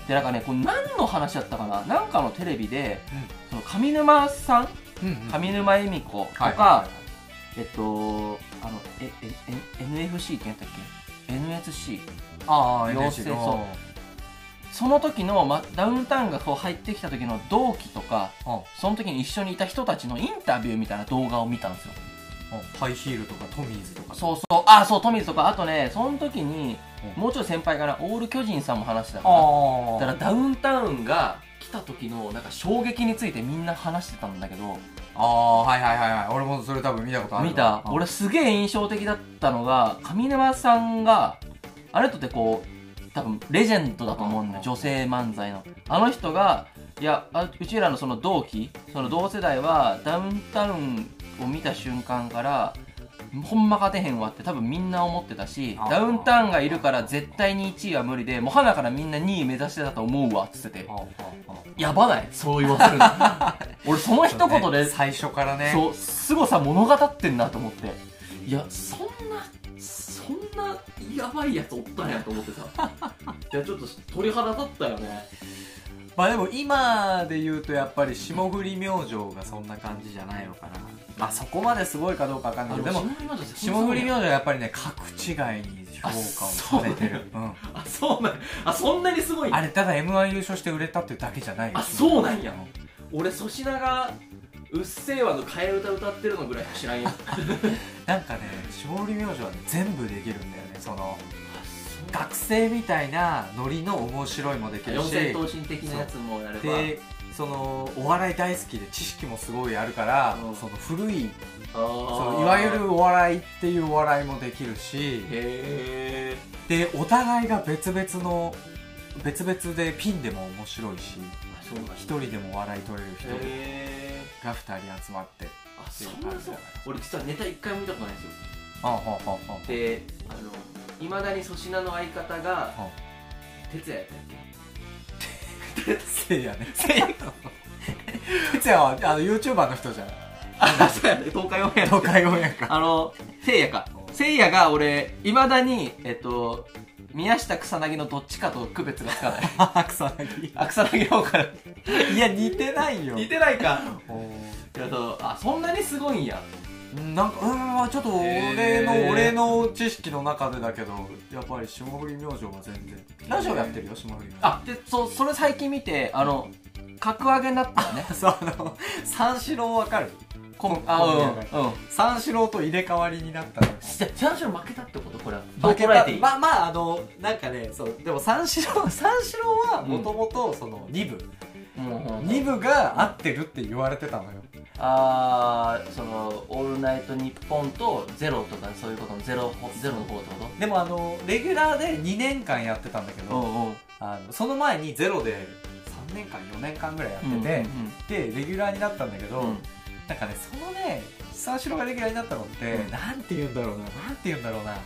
でなんかねこれ何の話だったかな？なんかのテレビでうその上沼さん？上沼恵美子とか、えっとあのえええ NFC って言ったっけ？NSC ああ養成そうその時の、ま、ダウンタウンがこう入ってきた時の同期とかうん。うんその時に一緒にいた人たちのインタビューみたいな動画を見たんですよ。ハイヒールとかトミーズとか。そうそう。あそうトミーズとか。あとねその時にうん。もうちょい先輩かなオール巨人さんも話してたからあだからダウンタウンが来た時のなんか衝撃についてみんな話してたんだけどああはいはいはいはい。俺もそれ多分見たことある見た？うん。俺すげえ印象的だったのが上沼さんがあれとってこう多分レジェンドだと思うんだよ女性漫才の。あの人がいやあうちらのその同期その同世代はダウンタウンを見た瞬間からほんま勝てへんわって多分みんな思ってたしダウンタウンがいるから絶対に1位は無理でもう花からみんな2位目指してたと思うわっつってて。やばない？そう言わせるの 俺その一言で最初からね。そう凄さ物語ってんなと思って。いやそんなそんなやばいやつおったんやと思ってさ。いやちょっと鳥肌立ったよね。まあでも今で言うとやっぱり霜降り明星がそんな感じじゃないのかな。まあそこまですごいかどうかわかんないけどでも霜降り明星はやっぱりね格違いに評価をされてる。うんあそうなんあそんなにすごいあれただ m 1優勝して売れたっていうだけじゃないよ。あそうなんや。俺粗品が「うっせぇわ」の替え歌歌ってるのぐらい知らんよ。なんかね霜降り明星はね全部できるんだよね。その学生みたいなノリの面白いもできるし。四千頭身的なやつもやれば。でそのお笑い大好きで知識もすごいあるから、うん。その古いあそーのいわゆるお笑いっていうお笑いもできるし。へでお互いが別々の別々でピンでも面白いし一人でも笑い取れる人へが二人集まってあそんなそう俺実はネタ一回も見たことないんですよ。ああはあはあ。はであのいまだに粗品の相方が哲也やったっせいやね。せいや哲也はあの YouTuber の人じゃん。あそうやね。東海オンエア東海オンエアか。あのせいやか。せいやが俺いまだにえっと宮下草薙のどっちかと区別がつかない。あ 草薙。あ草薙の方から。いや似てないよ。似てないか。おいやそうあそんなにすごいんや。ーなんかうんまあちょっと俺の、へー。俺の知識の中でだけどやっぱり霜降り明星は全然。ラジオやってるよ。霜降りあでそうそれ最近見てあの格上げになったよね。そうあの三四郎わかる？こんあうんうん。三四郎と入れ替わりになったの。じゃ三四郎負けたってこと？これは。負けた。まあまああのなんかねそうでも三四郎 三四郎はもともとその2部、もう二部が合ってるって言われてたのよ。あーその「オールナイトニッポン」と「ゼロとかそういうことのゼロゼロの方ってこでもあのレギュラーで2年間やってたんだけど、とうんうん。あのその前にゼロで3年間4年間ぐらいやってて、でレギュラーになったんだけど、うんうんなんかねそのね三四郎がレギュラーになったのって、うん。なんて言うんだろうななんて言うんだろうな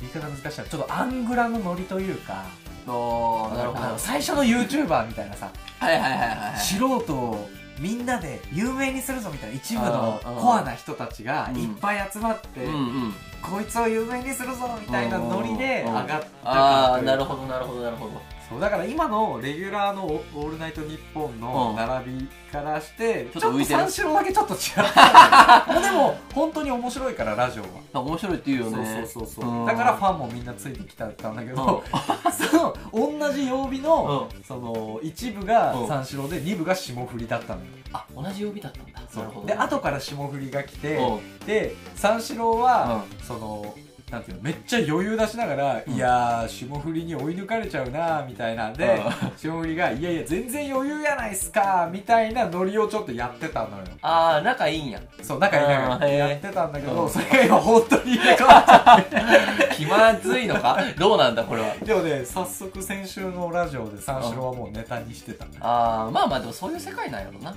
言い方難しいな。ちょっとアングラのノリというかおーなるほど。最初の YouTuber みたいなさはいはいはいはいはい。素人をみんなで有名にするぞみたいな一部のコアな人たちがうん。いっぱい集まって、うんうん。こいつを有名にするぞみたいなノリで上がったあかあなるほどなるほどなるほどそうだから今のレギュラーの「オールナイトニッポン」の並びからして、ちょっと三四郎だけちょっと違った でも本当に面白いからラジオは。面白いって言うよね。そうそうそうそう、うん。だからファンもみんなついてきたんだけど、その同じ曜日の、その一部がうん。三四郎で二部が霜降りだったの。よあ同じ曜日だったんだ。なるほど。で後から霜降りが来て、うん。で三四郎は、そのなんていうのめっちゃ余裕出しながら、うん。いやー霜降りに追い抜かれちゃうなみたいなんで、霜降りがいやいや全然余裕やないっすかみたいなノリをちょっとやってたのよ。ああ仲いいんや。そう仲いいなあーへー。やってたんだけど、うん。それが今本当に入れ替わっちゃって。気まずいのか？どうなんだこれは？でもね早速先週のラジオで三四郎はもうネタにしてたね。ああまあまあでもそういう世界なんやろな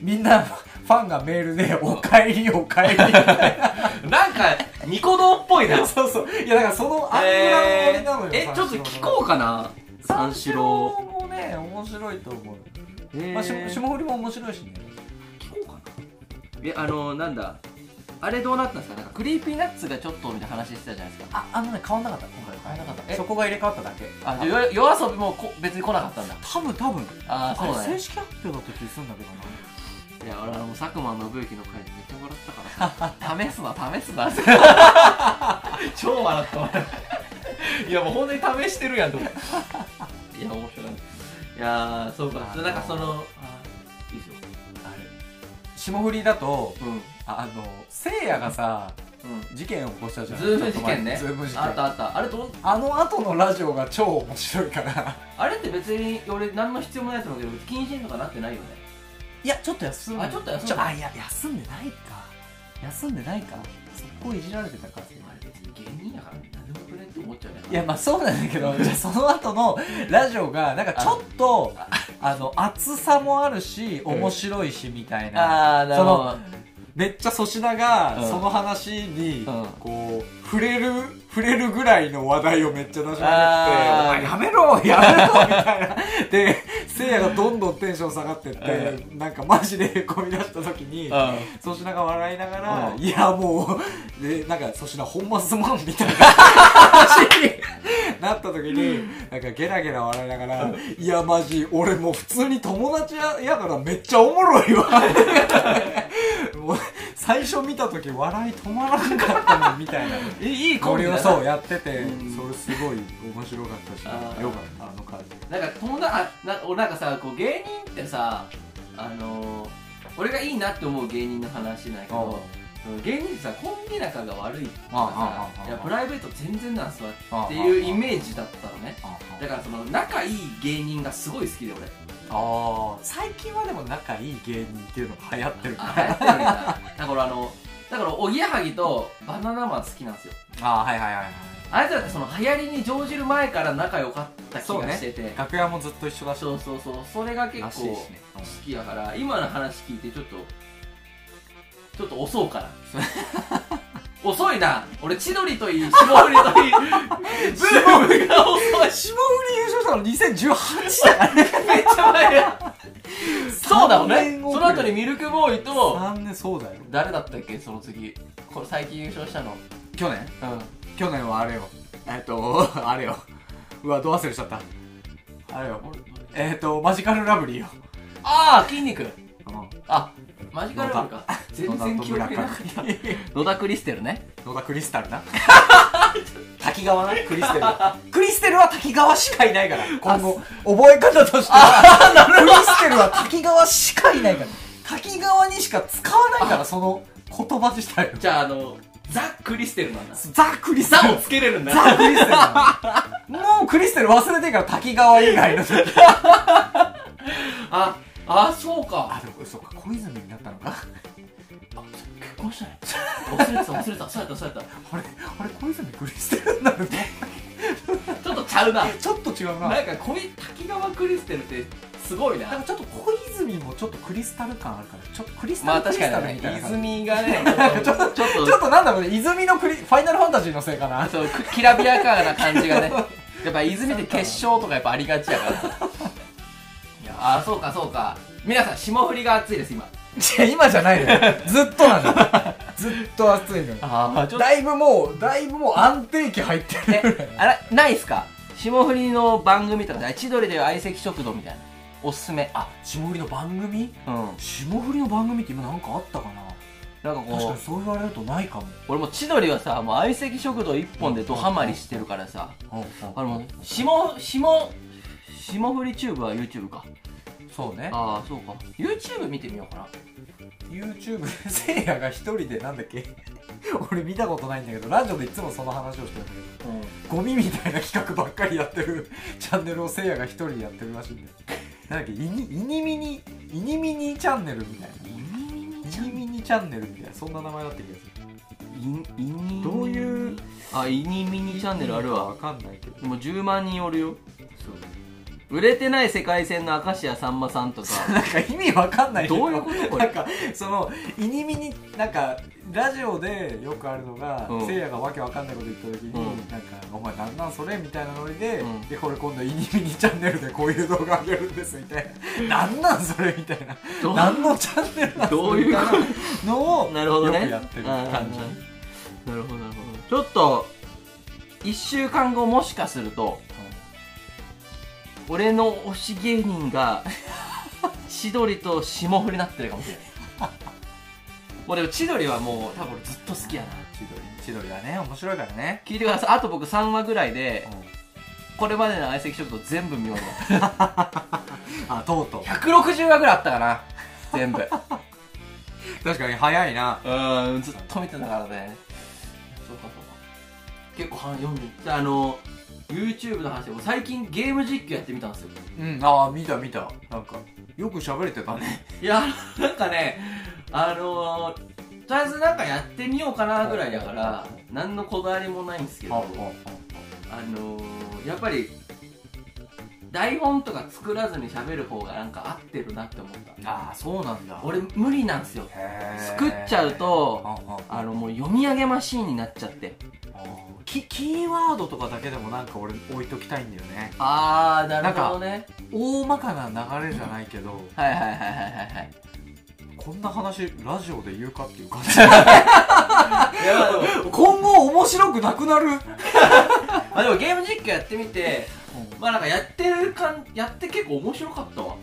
みんなファンがメールで「おかえりおかえり」みたいななんかニコ動っぽいな。そうそう。いやだからそのアングラのノリなのよ、えーえちょっと聞こうかな三四郎。もね面白いと思う、え。まあ、し霜降りも面白いしね。聞こうかな。えあのなんだあれどうなったんですか？なんかクリーピーナッツがちょっとみたいな話してたじゃないですか。ああのね変わんなかった。今回変わんなかった。え？そこが入れ替わっただけ。あじゃあよ夜遊びもこ別に来なかったんだ。多分多分。ああそうだね。正式発表だった気するんだけどな。いや俺あの佐久間信行の回でめっちゃ笑ったから。試すな試すな 超笑った俺。いやもう本当に試してるやんと思って。いや面白い。いやーそうか。あのーなんかそのあれ霜降りだとうん。あのせいやがさうん。事件を起こしたじゃん。ズーム事件ね。ズーム事件。あったあった。あれどう？あの後のラジオが超面白いから。あれって別に俺何の必要もないと思うけど謹慎とかなってないよね。いやちょっと休んであちょっと休んでちょあいや休んでないか。休んでないか。そこいじられてたかあれ別に芸人やから何でもくれって思っちゃうねいやまあそうなんだけどじゃあその後のラジオがなんかちょっとあの熱さもあるし面白いしみたいな、ああなるほど。めっちゃ粗品がうん。その話にうん。こう触れる触れるぐらいの話題をめっちゃ出しまくって「おあー前やめろやめろ」みたいなでせいやがどんどんテンション下がってってなんかマジでへこみ出した時に粗品が笑いながら「うん。いやもう」でなんか粗品ほんますまんみたいな 話になった時になんかゲラゲラ笑いながら「いやマジ俺もう普通に友達ややからめっちゃおもろいわ」最初見た時笑い止まらなかったもんみたいな。えいいコこンビだそうやっててうん。それすごい面白かったしよかったあの感じ。なんか友達あな俺なんかさこう芸人ってさあのー俺がいいなって思う芸人の話なんやけど芸人ってさコンビ仲が悪いとかあああああさいやプライベート全然なんすわっていうイメージだったのね。あだからその仲いい芸人がすごい好きで俺。あ最近はでも仲いい芸人っていうのが流行ってるかあ流行ってるんだ。だからあのだからおぎやはぎとバナナマン好きなんですよ。らああはいはいはいはい。あいつらってその流行りに乗じる前から仲良かった気がしてて。楽屋もずっと一緒だし。そうそうそう。それが結構好きやから今の話聞いてちょっとちょっと押そうかな 遅いな。俺千鳥といい霜降りといいブームが遅い霜降り優勝したの2018だからねめっちゃ前や。そうだもん3ねその後にミルクボーイと3年そうだよ。誰だったっけ？その次。これ最近優勝したの。去年？うん。去年はあれよ。えっと あれよ。うわど忘れしちゃった。あれよ。えっとマジカルラブリーよ。ああ筋肉。うん。あマジカルラブか全然記憶なかった。野田クリステルね。野田クリスタルな？滝川な？クリステル。クリステルは滝川しかいないから。今後覚え方としては。クリステルは滝川しかいないから。滝川にしか使わないからその言葉自体をじゃああのザ・クリステルなんだ。ザ・クリステル。ザをつけれるんだ。ザ・クリステル。もうクリステル忘れてから滝川以外の。時ああそうか。あでもそうか。小泉になったのか結婚したね。忘れてた忘れてたそうやったそうやっあれあれ小泉クリステルになるの？たちょっとちゃうな。ちょっと違うななんかこい滝川クリステルってすごいな。でもちょっと小泉もちょっとクリスタル感あるからちょっとクリスタまあルクリスタル確かにねみたいな感じ。泉がねちょっとちょっちょっとなんだろうね。泉のクリファイナルファンタジーのせいかな。とそうくきらびやかな感じがね。やっぱ泉って決勝とかやっぱありがちやから。いやあそうかそうか。皆さん霜降りが熱いです今 いや今じゃないのよ。ずっとなんだよ。ずっと暑いのよ。ああちょっと。だいぶもうだいぶもう安定期入ってるえあれないっすか？霜降りの番組とか千鳥で相席食堂みたいな。おすすめ。あ霜降りの番組？うん。霜降りの番組って今なんかあったかな？なんか確かこにそう言われるとないかも。う俺も千鳥はさもう相席食堂一本でドハマりしてるからさ。あの霜霜霜降りチューブは YouTube かそうね。ああそうか。YouTube 見てみようかな。YouTube で せいやが一人でなんだっけ？俺見たことないんだけどラジオでいつもその話をしてるんだけどゴミみたいな企画ばっかりやってる チャンネルをせいやが一人でやってるらしいんだよ。なんだっけ？イニイニミニ？イニミニチャンネルみたいな。イニミニチャンネルみたいな。そんな名前だった気がする。インイニどういう？あイニミニチャンネルあるわ。わかんないけど。もう10万人おるよ。そう売れてない世界線の明石家さんまさんとか。なんか意味わかんない。けどういうことこれ？なんかそのイニミニなんかラジオでよくあるのが、うん。せいやがわけわかんないこと言った時に、うん。なんか「お前なんなんそれ?」みたいなノリで、うん。でこれ今度イニミニチャンネルでこういう動画上げるんですみたいな「なんなんそれ?」みたいな。何のチャンネルなんどういうのをなるほどねよくやってる感じ。なるほどなるほどちょっと1週間後もしかすると俺の推し芸人が千鳥と霜降りになってるかもしれないもうでも千鳥はもう多分俺ずっと好きやな。千鳥千鳥はね。面白いからね、聞いてください。あと僕3話ぐらいでこれまでの相席食堂全部見終わるあとうとう。160話ぐらいあったかな。全部。確かに早いな。うんずっと見てたからね。そうかそうか。結構半読んであの YouTube の話でも最近ゲーム実況やってみたんですよ。うんああ見た見た。なんかよく喋れてたね。いやなんかねあのー、とりあえずなんかやってみようかなぐらいだから何のこだわりもないんですけどあのー、やっぱり台本とか作らずに喋る方がなんか合ってるなって思った。ああそうなんだ。俺無理なんですよ。作っちゃうとああ。のもう読み上げマシーンになっちゃって。キキーワードとかだけでもなんか俺置いときたいんだよね。ああなるほどね。大まかな流れじゃないけどはいはいはいはいはいはい。こんな話ラジオで言うかっていう感じ。今後面白くなくなる？まあでもゲーム実況やってみてまあなんかやってる感やって結構面白かったわ。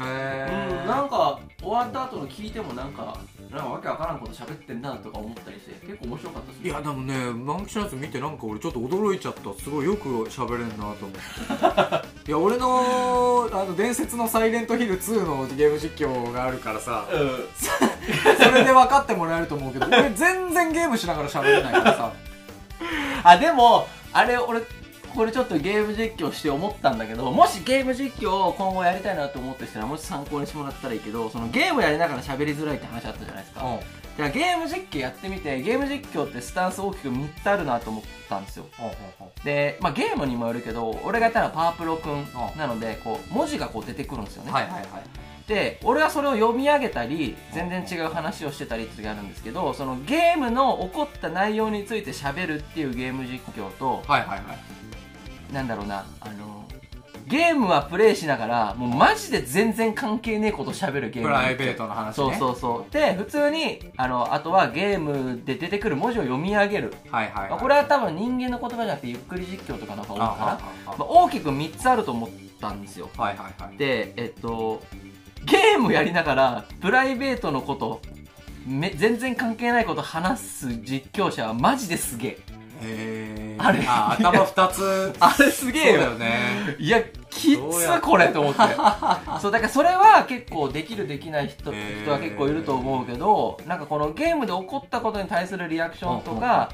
へうんなんか終わった後の聞いてもなんかなんかわけわからんこと喋ってんなとか思ったりして結構面白かったですいやでもね満喫のやつ見てなんか俺ちょっと驚いちゃった。すごいよく喋れんなと思って。いや俺のあの伝説の「サイレントヒル2」のゲーム実況があるからさ。うん。それで分かってもらえると思うけど俺全然ゲームしながら喋れないからさ。あでもあれ俺これちょっとゲーム実況して思ったんだけどもしゲーム実況を今後やりたいなと思ってしたらもし参考にしてもらったらいいけどそのゲームやりながら喋りづらいって話あったじゃないですか、うん。だからゲーム実況やってみてゲーム実況ってスタンス大きく3つあるなと思ったんですよ。で、まあ、ゲームにもよるけど俺がやったのはパワープロくんなのでこう文字がこう出てくるんですよね、はいはいはい。で俺はそれを読み上げたり全然違う話をしてたりって時あるんですけどそのゲームの起こった内容について喋るっていうゲーム実況とはいはいはいなんだろうなあのゲームはプレイしながらもうマジで全然関係ねえこと喋るゲーム。プライベートの話ね。そうそうそう。で普通にあのあとはゲームで出てくる文字を読み上げる、はいはい、はい。まあ、これは多分人間の言葉じゃなくてゆっくり実況とかの方が多いかな。あああまあ、大きく3つあると思ったんですよ。はいはいはい。でえっとゲームやりながらプライベートのことめ全然関係ないこと話す実況者はマジですげえあれ。あ頭二つ。あれすげえよ。ね。いやきつこれと思って。そうだからそれは結構できるできない人,、人は結構いると思うけどなんかこのゲームで起こったことに対するリアクションとか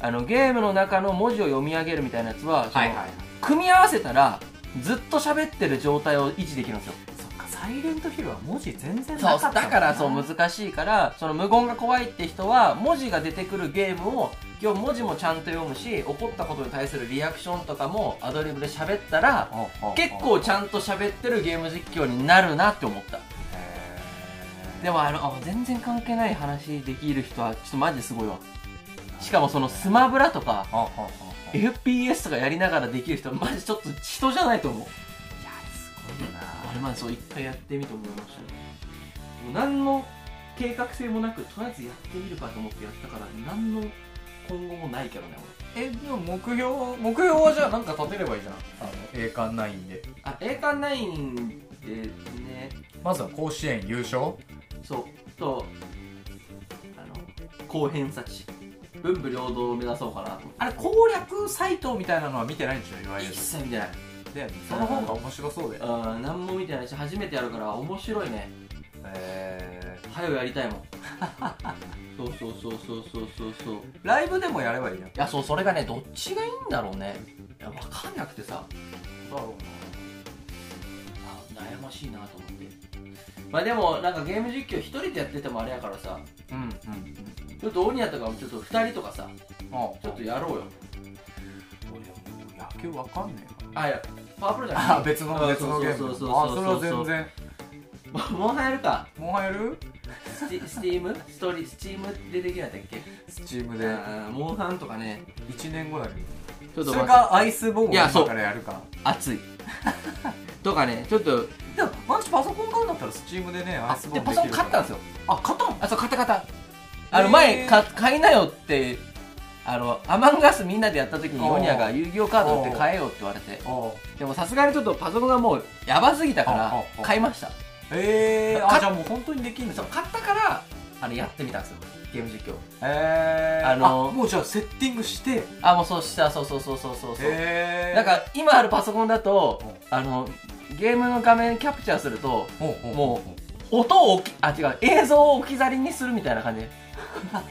あのゲームの中の文字を読み上げるみたいなやつは、はいはい。組み合わせたらずっと喋ってる状態を維持できるんですよサイレントヒルは文字全然なかっただからそう難しいからその無言が怖いって人は文字が出てくるゲームを今日文字もちゃんと読むし起こったことに対するリアクションとかもアドリブで喋ったら結構ちゃんと喋ってるゲーム実況になるなって思った。でもあのあ全然関係ない話できる人はちょっとマジですごいわ。しかもそのスマブラとか FPS とかやりながらできる人はマジちょっと人じゃないと思う。いやすごいよあれまでそう一回やってみて思いましたねもう何の計画性もなくとりあえずやってみるかと思ってやったから何の今後もないけどねえでも目標目標はじゃあなんか立てればいいじゃん。あの栄冠ナインで俺あ栄冠ナインでね。まずは甲子園優勝？そう。とあの高偏差値文武両道を目指そうかなと。あれ攻略サイトみたいなのは見てないんでしょ？いわゆる。一切見てないでその方が面白そうでうん何も見てないし初めてやるから面白いね。え早くやりたいもん。そうそうそうそうそうそう。そういライブでもやればいいじゃんやそうそれがねどっちがいいんだろうね。いや分かんなくてさ。だろあ悩ましいなと思って。まあでもなんかゲーム実況一人でやっててもあれやからさ。うなうんうんちょっとオニアとかもちょっと二人とかさあちょっとやろうよ。俺野球わかんねえあいやパワープロじゃなあ別の別のゲーム。そうそうそうそうあそれは全然。モンハンやるか。モンハンやる？スティスティーム？ストーリースチームでできるんだっけ？スチームで。モンハンとかね。1年後だけ？ちょっとどそれかアイスボーンいやそう。からやるか。熱い。とかねちょっと。でもマジパソコン買うんだったら。スチームでねアイスボーンでパソコン買ったんですよ。あ買ったの？あそう買った買ったあの前か買いなよってあのアマンガスみんなでやった時にヨニアが遊戯王カード売って買えよって言われて。あでもさすがにちょっとパソコンがもうやばすぎたから買いました。えー、かあじゃあもう本当にできんの？そう買ったからあのやってみたんですよゲーム実況。えー、あのもうじゃあセッティングして？あもうそうしたそうそうそうそうそうそう。へなんか今あるパソコンだとあのゲームの画面キャプチャーするとも音をあ違う映像を置き去りにするみたいな感じ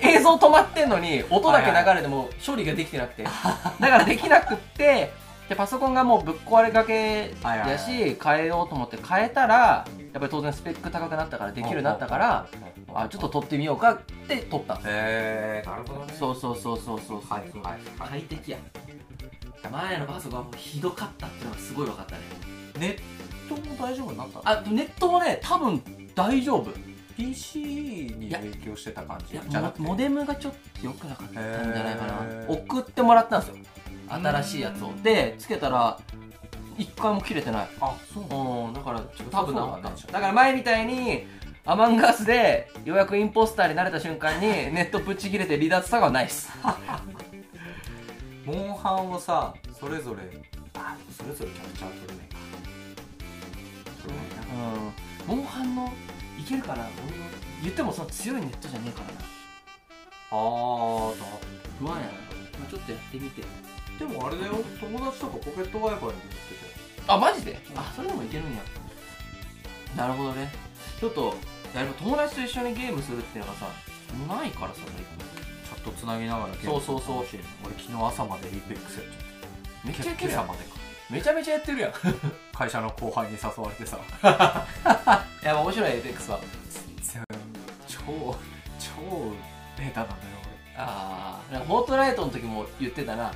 映像止まってんのに音だけ流れても処理ができてなくて。だからできなくってでパソコンがもうぶっ壊れかけやし変えようと思って変えたらやっぱり当然スペック高くなったからできるようになったからあちょっと撮ってみようかって撮った。んですよへえー、なるほどね。そうそうそうそうそうはいはいはい。快適や。前のパソコンはもうひどかったっていうのがすごい分かったね。ネットも大丈夫になったの？あネットもね多分大丈夫 PC に影響してた感じじゃなくて？モモデムがちょっと良くなかったんじゃな。いかな送ってもらったんですよ。新しいやつを。でつけたら一回も切れてない。あそううんだからちょっと多分なかっただから前みたいにアマンガースでようやくインポスターになれた瞬間に ネットぶち切れて離脱とかはないっす。モンハンをさそれぞれあそれぞれキャプチャー取れなけるかな？俺の言ってもその強いネットじゃねえからな。あー不安やな、まあ、ちょっとやってみて。でもあれだよ。友達とかポケット w i f i で持って。あマジで？あそれでもいけるんや。なるほどね。ちょっといやでも友達と一緒にゲームするっていうのがさないからさ最近。チャットつなぎながらゲームそうそうそう。俺昨日朝まで APEX やっちゃっめったちゃいけるやん。今朝までか。めちゃめちゃやってるやん。い会社の後輩に誘われてさ。や面白い APEX は。全然超超下手なんだよああフォートナイトの時も言ってたな。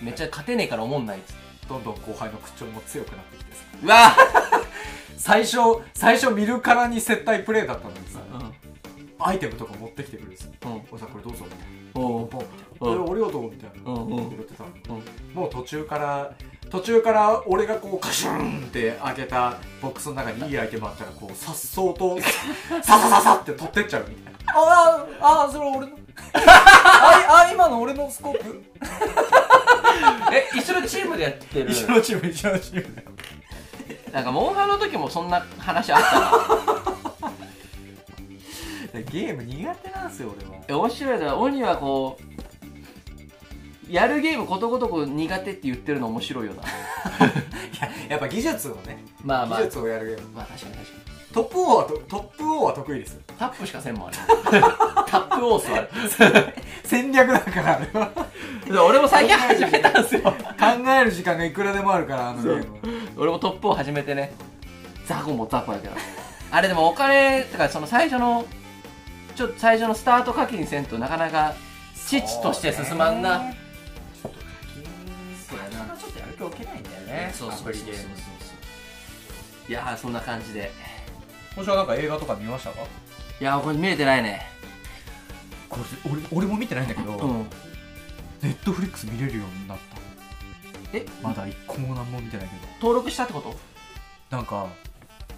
めっちゃ勝てねえから思んないっつって。俺どんどん後輩の口調も強くなってきてさ。うわ 最初最初見るからに接待プレイだったのにさ、アイテムとか持ってきてくれるさ「おさこれどうぞ」みたいな「おおありがとう」みたいな。言ってたのもう途中から途中から俺がこうカシュンって開けたボックスの中にいいアイテムあったらこうさっそうとササササって取ってっちゃうみたいな。あああそれ俺のああ今の俺のスコープえ一緒のチームでやってる一緒のチーム一緒のチームだよなんかモンハンの時もそんな話あったなゲーム苦手なんですよ俺は面白いだろ鬼はこうやるゲームことごとく苦手って言ってるの面白いよな。い ややっぱ技術をね、まあまあ、技術をやるゲーム。まあ確かに確かに。トップ王はトップ王は得意です。タップしかせんもんあれ。タップオースあれ戦略だからあれは。俺も最近始めたんですよ。考える時間がいくらでもあるからあのゲーム。俺もトップを始めてね。ザコもザコやけど。あれでもお金とかその最初のちょっと最初のスタート課金せんとなかなか父として進まんな、今日受けないんだよねそうそうそうそう。いやそんな感じで。今週はなんか映画とか見ましたか？いやこれ見れてないね。これ俺俺も見てないんだけど、うん、ネットフリックス見れるようになった。え？まだ一個も何も見てないけど。登録したってこと？なんか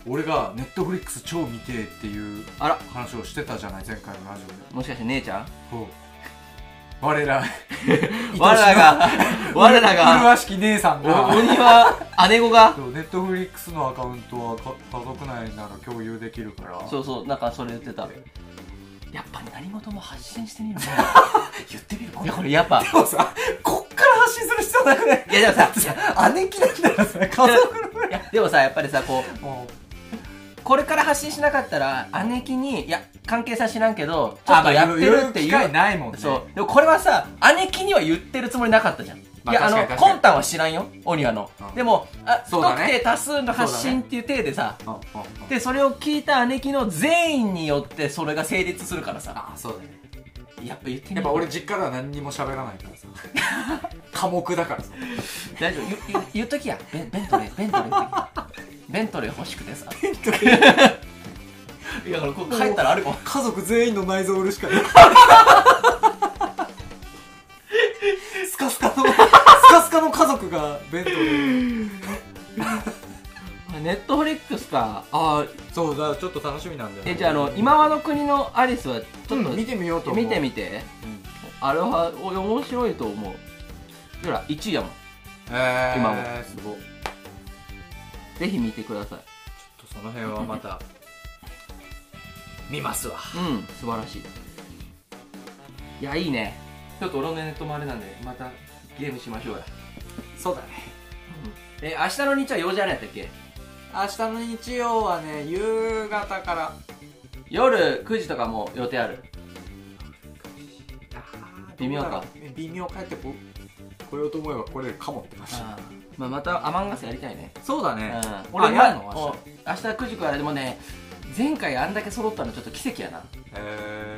俺がネットフリックス超見てっていう話をしてたじゃない前回のラジオで。もしかして姉ちゃん？そう我ら。我らが我らが。麗しき姉さんが。鬼は姉子が。ネットフリックスのアカウントは家族内なら共有できるから。そうそうなんかそれ言ってた。やっぱ何事も発信してみるね 言ってみるいやこれやっぱ。でもさこっから発信する必要なくないいやでもさ姉貴なんだよさ家族のいやでもさやっぱりさこう。これから発信しなかったら姉貴にいや関係さ知らんけどちょっとやってるっていう、ないもんね。そう。でもこれはさ姉貴には言ってるつもりなかったじゃん。いやあの魂胆は知らんよ。オニアの、うん、でもあ、不特定多数の発信っていう体でさ、ね、でそれを聞いた姉貴の全員によってそれが成立するからさ。あそうだね。やっぱ言ってみやっぱ俺実家では何にも喋らないからさ。寡黙だからさ。大丈夫。言言っときや。ベンベントレーベントレーベントレー欲しくてさ。ベントレーいやこ帰ったらあるもん家族全員の内臓売るしかないスカスカのスカスカの家族が弁当で。ネットフリックスか。ああそうだちょっと楽しみなんだよ、ね、えじゃああの今和の国のアリスはちょっと、うん、見てみようと見てみて、うん、あれはお面白いと思う。ほら1位やもん。えー、今も。すごぜひ見てください。ちょっとその辺はまた見ますわ。うん。素晴らしい。いやいいね。ちょっと俺のネットもあれなんでまたゲームしましょうや。そうだね、うん、え明日の日は用事あるやったっけ？明日の日曜はね夕方から。夜9時とかも予定ある。微妙か。微妙帰ってこ来ようと思えば来れるかもって感じまあ、またアマンガスやりたいね。そうだね、うん、俺やるの明日。明日9時からでもね前回あんだけ揃ったのちょっと奇跡やな。へえ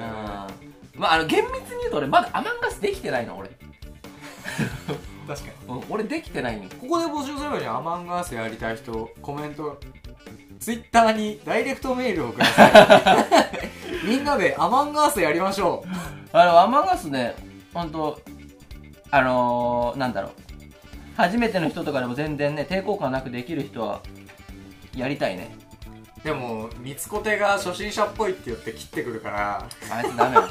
うん。まああの厳密に言うと俺まだアマンガスできてないの俺。確かに、うん、俺できてないのここで募集すればいいじゃんアマンガスやりたい人コメントツイッターにダイレクトメールをください。みんなでアマンガースやりましょう。あのアマンガースね本当あのー、なんだろう。初めての人とかでも全然ね抵抗感なくできる人はやりたいねでも三つ子手が初心者っぽいって言って切ってくるから。あいつダメよ。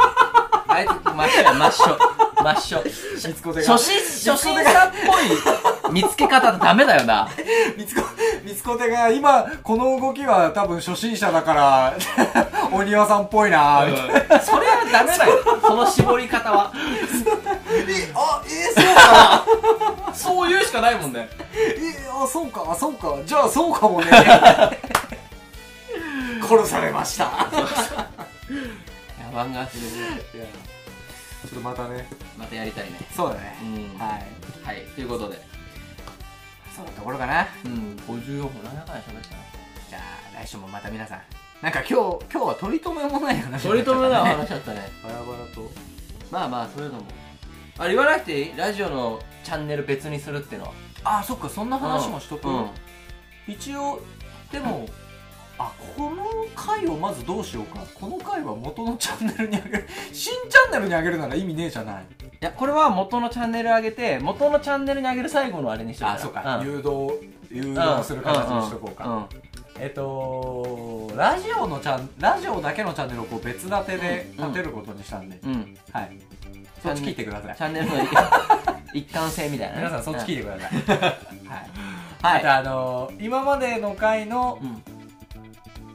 あいつ真っ白や真っ白真っ白三つ子手が。初心初心者っぽい見つけ方ダメだよな。三つ子三つ子手が今この動きは多分初心者だから お庭さんっぽいな。みたいな、それはダメだよ。その絞り方は。えあえー、そうか。そう言うしかないもんね。えー、あそうかそうか。じゃあそうかもね殺されました。やばんがするいやちょっとまたね。またやりたいね。そうだね、うん、はい。はい。ということで。そんなところかな。うん。54分何やかんや喋ったな。じゃあ来週もまた皆さん。なんか今日今日は取り留めもない話取り留めない話だったね。バラバラと。まあまあそういうのも。あれ言わなくていい？ラジオのチャンネル別にするってのは。ああそっか。そんな話もしとく、うん。うん、一応でもあこの回をまずどうしようか。この回は元のチャンネルにあげる。新チャンネルにあげるなら意味ねえじゃない。いやこれは元のチャンネル上げて元のチャンネルに上げる最後のあれにしとく。あそうか、ん。誘導誘導する形にしとこうか、んんんえっとラジオのチャンラジオだけのチャンネルをこう別立てで立てることにしたんで、はい。そっち聞いてください。チャンネルの 一貫性みたいなね。皆さんそっち聞いててください、はい。はい。あとあの今までの回のうん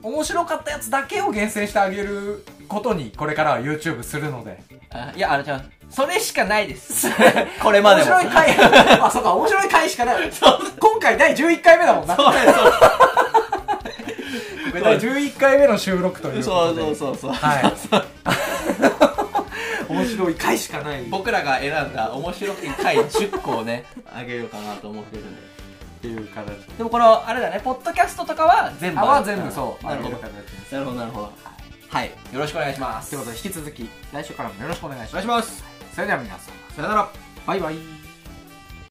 面白かったやつだけを厳選してあげることにこれからは YouTube するので。あいやあのじゃあそれしかないです。これまでも。面白い回。あそうか面白い回しかない。今回第11回目だもんな。そうですこれ第11回目の収録ということで。そうそうそうそう。はい。面白い回しかない。僕らが選んだ面白い回10個をねあげようかなと思ってるんでっていう形。でもこのあれだねポッドキャストとかは全部あは全部そう。なるほど。なるほどなるほど。はい。よろしくお願いします。ということで引き続き来週からもよろしくお願いします。お願いします。それでは皆さんさよなら。バイバイ